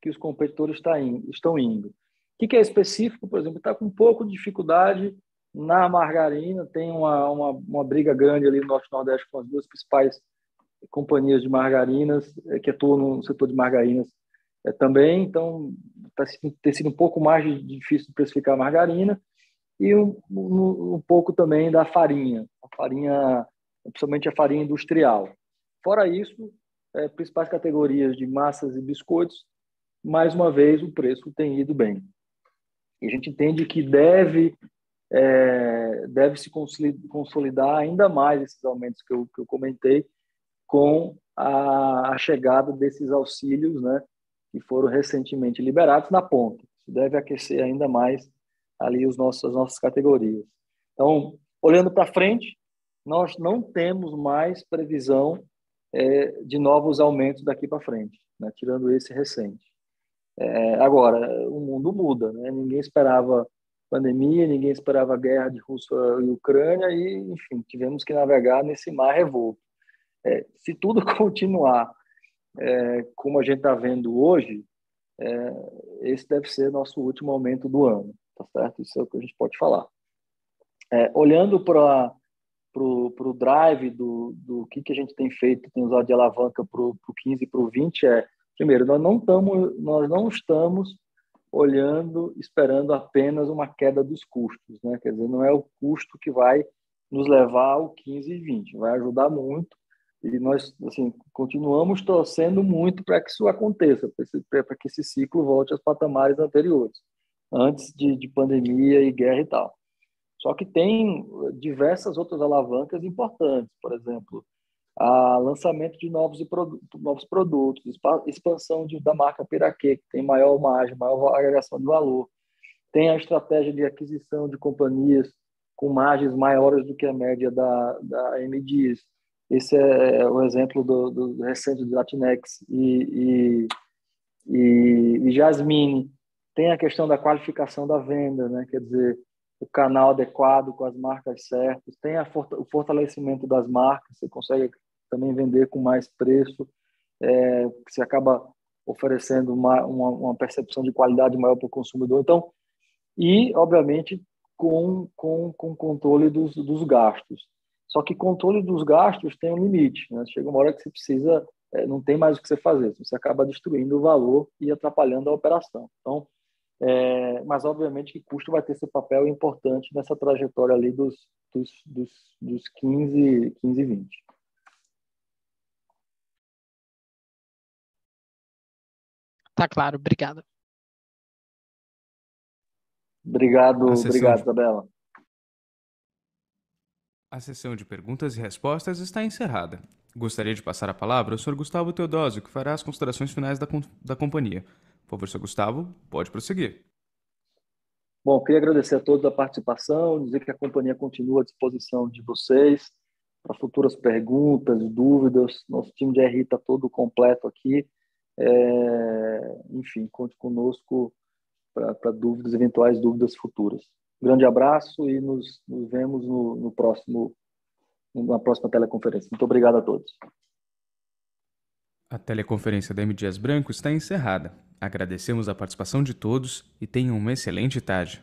que os competidores tá estão indo. O que é específico, por exemplo, está com um pouco de dificuldade na margarina, tem uma, uma, uma briga grande ali no Norte-Nordeste com as duas principais companhias de margarinas, é, que atuam no setor de margarinas é, também, então está tem sido um pouco mais difícil de precificar a margarina, e um, um, um pouco também da farinha, a farinha, principalmente a farinha industrial. Fora isso, é, principais categorias de massas e biscoitos mais uma vez, o preço tem ido bem. E a gente entende que deve, é, deve se consolidar ainda mais esses aumentos que eu, que eu comentei com a, a chegada desses auxílios, né, que foram recentemente liberados na ponta. Isso deve aquecer ainda mais ali os nossos, as nossas categorias. Então, olhando para frente, nós não temos mais previsão é, de novos aumentos daqui para frente, né, tirando esse recente. É, agora, o mundo muda, né? ninguém esperava pandemia, ninguém esperava guerra de Rússia e Ucrânia e, enfim, tivemos que navegar nesse mar revolto. É, se tudo continuar é, como a gente está vendo hoje, é, esse deve ser nosso último aumento do ano, tá certo? Isso é o que a gente pode falar. É, olhando para o drive do, do que, que a gente tem feito, tem usado de alavanca para o 15 e para o 20, é Primeiro, nós não estamos, nós não estamos olhando, esperando apenas uma queda dos custos, né? Quer dizer, não é o custo que vai nos levar ao 15 e 20, vai ajudar muito e nós assim continuamos torcendo muito para que isso aconteça, para que esse ciclo volte aos patamares anteriores, antes de, de pandemia e guerra e tal. Só que tem diversas outras alavancas importantes, por exemplo, a lançamento de novos, novos produtos, expansão de, da marca Piraquê, que tem maior margem, maior agregação de valor. Tem a estratégia de aquisição de companhias com margens maiores do que a média da, da MDs. Esse é, é o exemplo do, do recente do Latinex e, e, e, e Jasmine. Tem a questão da qualificação da venda, né? quer dizer, o canal adequado com as marcas certas, tem a, o fortalecimento das marcas, você consegue também vender com mais preço, é, você acaba oferecendo uma, uma, uma, percepção de qualidade maior para o consumidor. Então, e, obviamente, com, com, com controle dos, dos gastos. Só que controle dos gastos tem um limite. Né? Chega uma hora que você precisa, é, não tem mais o que você fazer, você acaba destruindo o valor e atrapalhando a operação. Então, é, mas obviamente que custo vai ter seu papel importante nessa trajetória ali dos, dos, dos, dos 15, 15 20. Tá claro, obrigado. Obrigado, obrigado, de... Isabela. A sessão de perguntas e respostas está encerrada. Gostaria de passar a palavra ao Sr. Gustavo Teodósio, que fará as considerações finais da, da companhia. Por favor, Sr. Gustavo, pode prosseguir. Bom, queria agradecer a todos a participação, dizer que a companhia continua à disposição de vocês para futuras perguntas, dúvidas. Nosso time de RI está todo completo aqui. É, enfim, conte conosco para dúvidas, eventuais dúvidas futuras. Grande abraço e nos, nos vemos no, no próximo, na próxima teleconferência. Muito obrigado a todos. A teleconferência da M. Dias Branco está encerrada. Agradecemos a participação de todos e tenham uma excelente tarde.